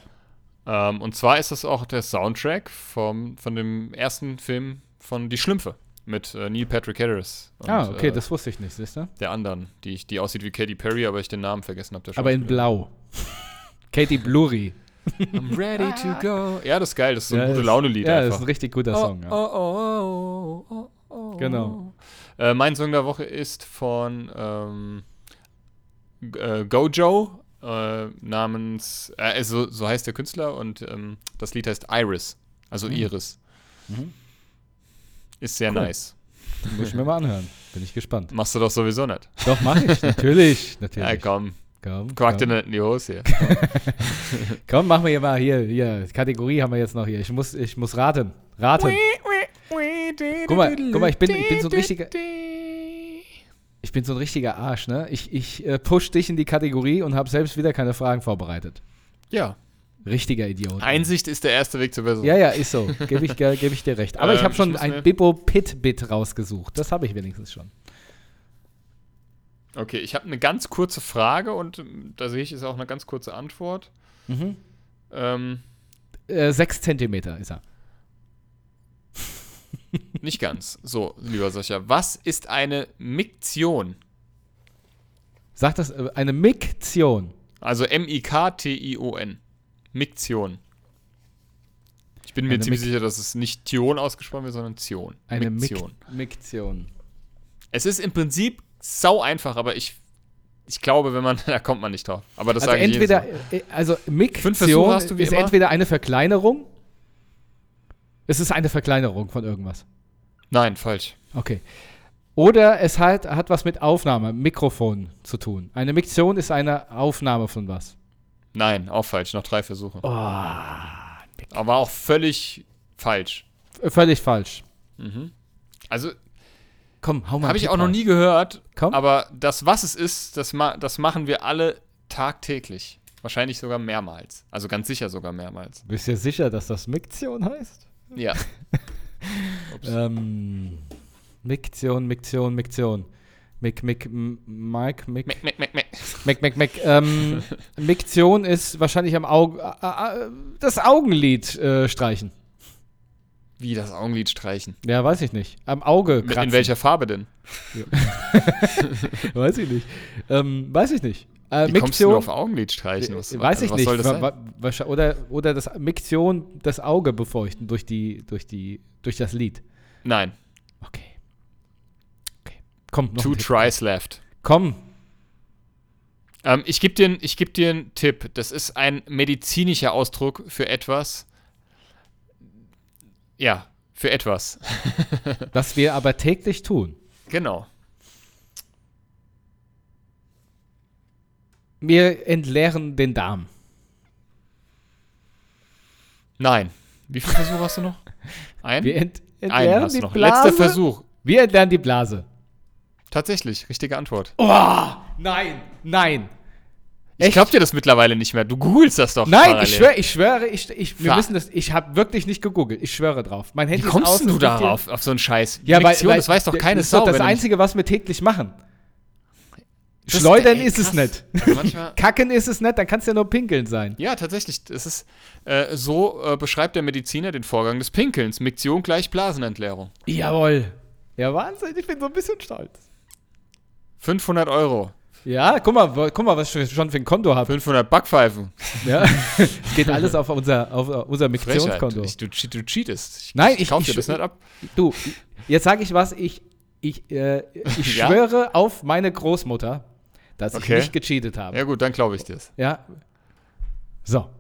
Ähm, und zwar ist das auch der Soundtrack vom, von dem ersten Film von Die Schlümpfe mit äh, Neil Patrick Harris. Und, ah, okay, äh, das wusste ich nicht, siehst du? der anderen, die, ich- die aussieht wie Katy Perry, aber ich den Namen vergessen habe. Aber in Blau. Katy Bluri. I'm ready to go. Ja, das ist geil. Das ist so ein Ja, gute Laune-Lied Ja, das ist einfach. ein richtig guter Song. Ja. oh, oh, oh, oh, oh. Genau. Äh, mein Song der Woche ist von ähm, äh, Gojo äh, namens, äh, also, so heißt der Künstler und ähm, das Lied heißt Iris, also Mhm. Iris. Mhm. Ist sehr Cool. nice. Muss ich mir mal anhören. Bin ich gespannt. Machst du doch sowieso nicht. Doch, mach ich. Natürlich. Ja, natürlich. komm, komm, quack dir komm. nicht in die Hose hier. komm, machen wir hier mal hier, hier. Kategorie haben wir jetzt noch hier. Ich muss, ich muss raten. Raten. Guck mal, guck mal, ich bin- ich bin so ein richtiger- Ich bin so ein richtiger Arsch, ne? Ich, ich äh, push dich in die Kategorie und habe selbst wieder keine Fragen vorbereitet. Ja, Richtiger Idiot. Einsicht ist der erste Weg zur Besserung. Ja, ja, ist so. Gebe ich, ge- geb ich dir recht. Aber ich Ähm, habe ich schon muss ein mir- Bibbo Pit Bit rausgesucht. Das habe ich wenigstens schon. Okay, ich habe eine ganz kurze Frage und ähm, da sehe ich, ist auch eine ganz kurze Antwort. Mhm. Ähm, Äh, sechs Zentimeter ist er. nicht ganz. So, lieber Sascha, was ist eine Miktion? Sagt das äh, eine Miktion? Also M-I-K-T-I-O-N. Miktion. Ich bin mir Eine ziemlich Mik- sicher, dass es nicht Tion ausgesprochen wird, sondern Zion. Eine Miktion. Mik Miktion. Es ist im Prinzip sau einfach, aber ich, ich glaube, wenn man, da kommt man nicht drauf. Aber das Also sage ich jedes entweder, Mal. äh, also Fünf Miktion Versuche hast du wie ist immer. entweder eine Verkleinerung. Es ist eine Verkleinerung von irgendwas. Nein, falsch. Okay. Oder es hat, hat was mit Aufnahme, Mikrofon zu tun. Eine Miktion ist eine Aufnahme von was. Nein, auch falsch. Noch drei Versuche. Oh, Aber auch völlig falsch. Äh, völlig falsch. Mhm. Also, Komm, hau mal. habe ich auch noch nie gehört. Komm. Aber das, was es ist, das, ma das machen wir alle tagtäglich. Wahrscheinlich sogar mehrmals. Also ganz sicher sogar mehrmals. Bist du dir sicher, dass das Miktion heißt? Ja. Ähm, Miktion, Miktion, Miktion. Mik, Mik, M- Mike, Mik, Meck, meck, meck, meck. Mik, Mik, Mik. Ähm, Miktion ist wahrscheinlich am Auge, äh, äh, das Augenlid äh, streichen. Wie das Augenlid streichen. Ja, weiß ich nicht. Am Auge kratzen. in welcher Farbe denn? Weiß ich nicht. Ähm, weiß ich nicht. Äh, Wie kommst du Miktion, nur auf Augenlid streichen? Was, weiß also ich was nicht. soll das Oder, oder das Miktion, das Auge befeuchten durch die, durch die, durch das Lid. Nein. Okay. Okay. Komm, noch Two tries left. Komm. Ähm, ich gebe dir, ich geb dir einen Tipp. Das ist ein medizinischer Ausdruck für etwas. Ja, für etwas. Was wir aber täglich tun. Genau. Wir entleeren den Darm. Nein. Wie viele Versuche hast du noch? Ein? Wir ent Einen entleeren hast die noch. Blase. Letzter Versuch. Wir entleeren die Blase. Tatsächlich, richtige Antwort. Oh, nein, nein. Ich glaub dir das mittlerweile nicht mehr. Du googelst das doch. Nein, parallel. ich schwöre, ich schwöre, ich, ich, wir müssen das, ich habe wirklich nicht gegoogelt. Ich schwöre drauf. Mein Wie Handy ist kommst aus, denn du darauf, auf so einen Scheiß? Ja, weil, weil das weiß doch keine das ist Sau. doch das Einzige, was wir täglich machen. Das Schleudern ey, ist es nicht. Also Kacken ist es nicht, dann kann es ja nur pinkeln sein. ja, tatsächlich. Es ist, äh, so äh, beschreibt der Mediziner den Vorgang des Pinkelns. Miktion gleich Blasenentleerung. Jawohl. Ja, Wahnsinn, ich bin so ein bisschen stolz. 500 Euro. Ja, guck mal, guck mal, was ich schon für ein Konto habe. 500 Backpfeifen. Ja. Es geht alles auf unser, auf unser Frechheit. Miktionskonto. Ich, du, du cheatest. Ich, Nein, ich ich- kauf ich dir das nicht ab. Du, jetzt sage ich was, ich, ich, äh, ich Ja? schwöre auf meine Großmutter, dass Okay. ich nicht gecheatet habe. Ja gut, dann glaube ich dir's. Ja. So.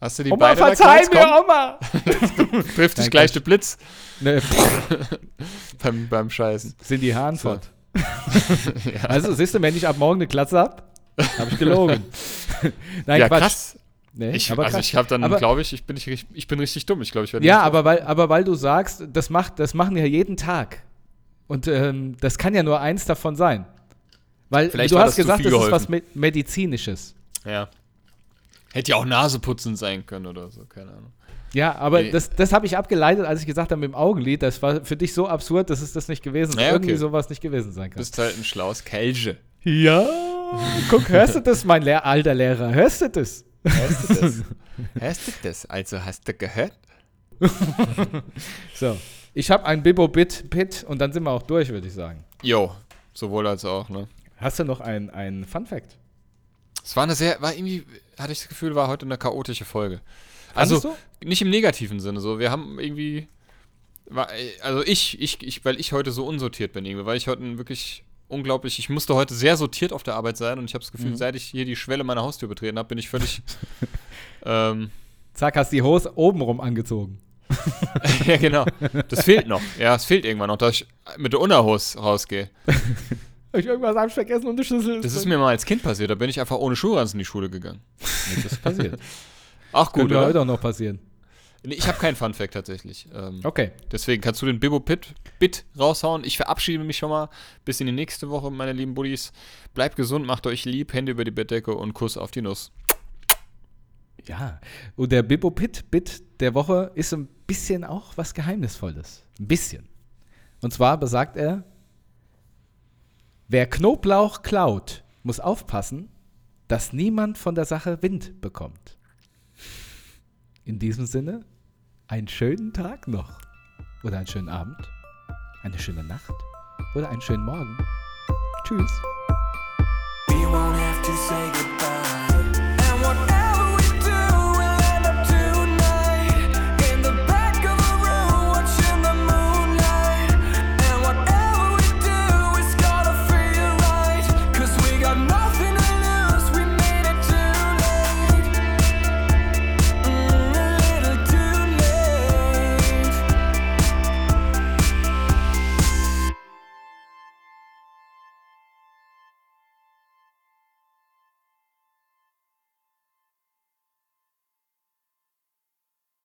Hast du die Oma, beide verzeih mir, Oma! trifft dich gleich der Blitz Ne, beim, beim Scheißen. sind die Haaren So. fort. Also, siehst du, wenn ich ab morgen eine Glatze hab, habe ich gelogen. Nein, ja, Quatsch. krass. Nee, Ich, aber also krass. ich habe dann, glaube ich, ich bin, richtig- ich bin richtig dumm. Ich glaube, ich werde Ja, aber weil, aber weil du sagst, das, macht, das machen ja jeden Tag. Und ähm, das kann ja nur eins davon sein. Weil Vielleicht du hast gesagt, das ist was geholfen. Me Medizinisches. Ja. Hätte ja auch Naseputzen sein können oder so, keine Ahnung. Ja, aber Nee. das, das habe ich abgeleitet, als ich gesagt habe mit dem Augenlid. Das war für dich so absurd, dass es das nicht gewesen Ja, okay. irgendwie sowas nicht gewesen sein Du kann. bist halt ein schlaues Kelche. Ja, guck, hörst du das, mein Lehr alter Lehrer? Hörst du das? Hast du das? hast du das? Also hast du gehört? So, ich habe ein Bibo-Bit-Pit und dann sind wir auch durch, würde ich sagen. Jo, sowohl als auch, ne? Hast du noch ein, ein Fun-Fact? Es war eine sehr, war irgendwie, hatte ich das Gefühl, war heute eine chaotische Folge. Also, Fandest nicht im negativen Sinne, so. Wir haben irgendwie, also ich, ich, ich, weil ich heute so unsortiert bin, irgendwie, weil ich heute wirklich unglaublich, ich musste heute sehr sortiert auf der Arbeit sein und ich habe das Gefühl, Mhm. seit ich hier die Schwelle meiner Haustür betreten habe, bin ich völlig, ähm, Zack, hast die Hose obenrum angezogen. ja, genau. Das fehlt noch. Ja, es fehlt irgendwann noch, dass ich mit der Unterhose rausgehe. Hab ich irgendwas ich vergessen und die Schlüssel Das ist mir mal als Kind passiert. Da bin ich einfach ohne Schuhranz in die Schule gegangen. Das ist passiert. Ach gut, Könnte oder? heute auch noch passieren. Nee, ich habe keinen Funfact tatsächlich. Ähm, Okay. Deswegen kannst du den Bibo Pit Bit raushauen. Ich verabschiede mich schon mal bis in die nächste Woche, meine lieben Buddies. Bleibt gesund, macht euch lieb, Hände über die Bettdecke und Kuss auf die Nuss. Ja. Und der Bibo Pit Bit der Woche ist ein bisschen auch was Geheimnisvolles. Ein bisschen. Und zwar besagt er, wer Knoblauch klaut, muss aufpassen, dass niemand von der Sache Wind bekommt. In diesem Sinne, einen schönen Tag noch. Oder einen schönen Abend. Eine schöne Nacht. Oder einen schönen Morgen. Tschüss.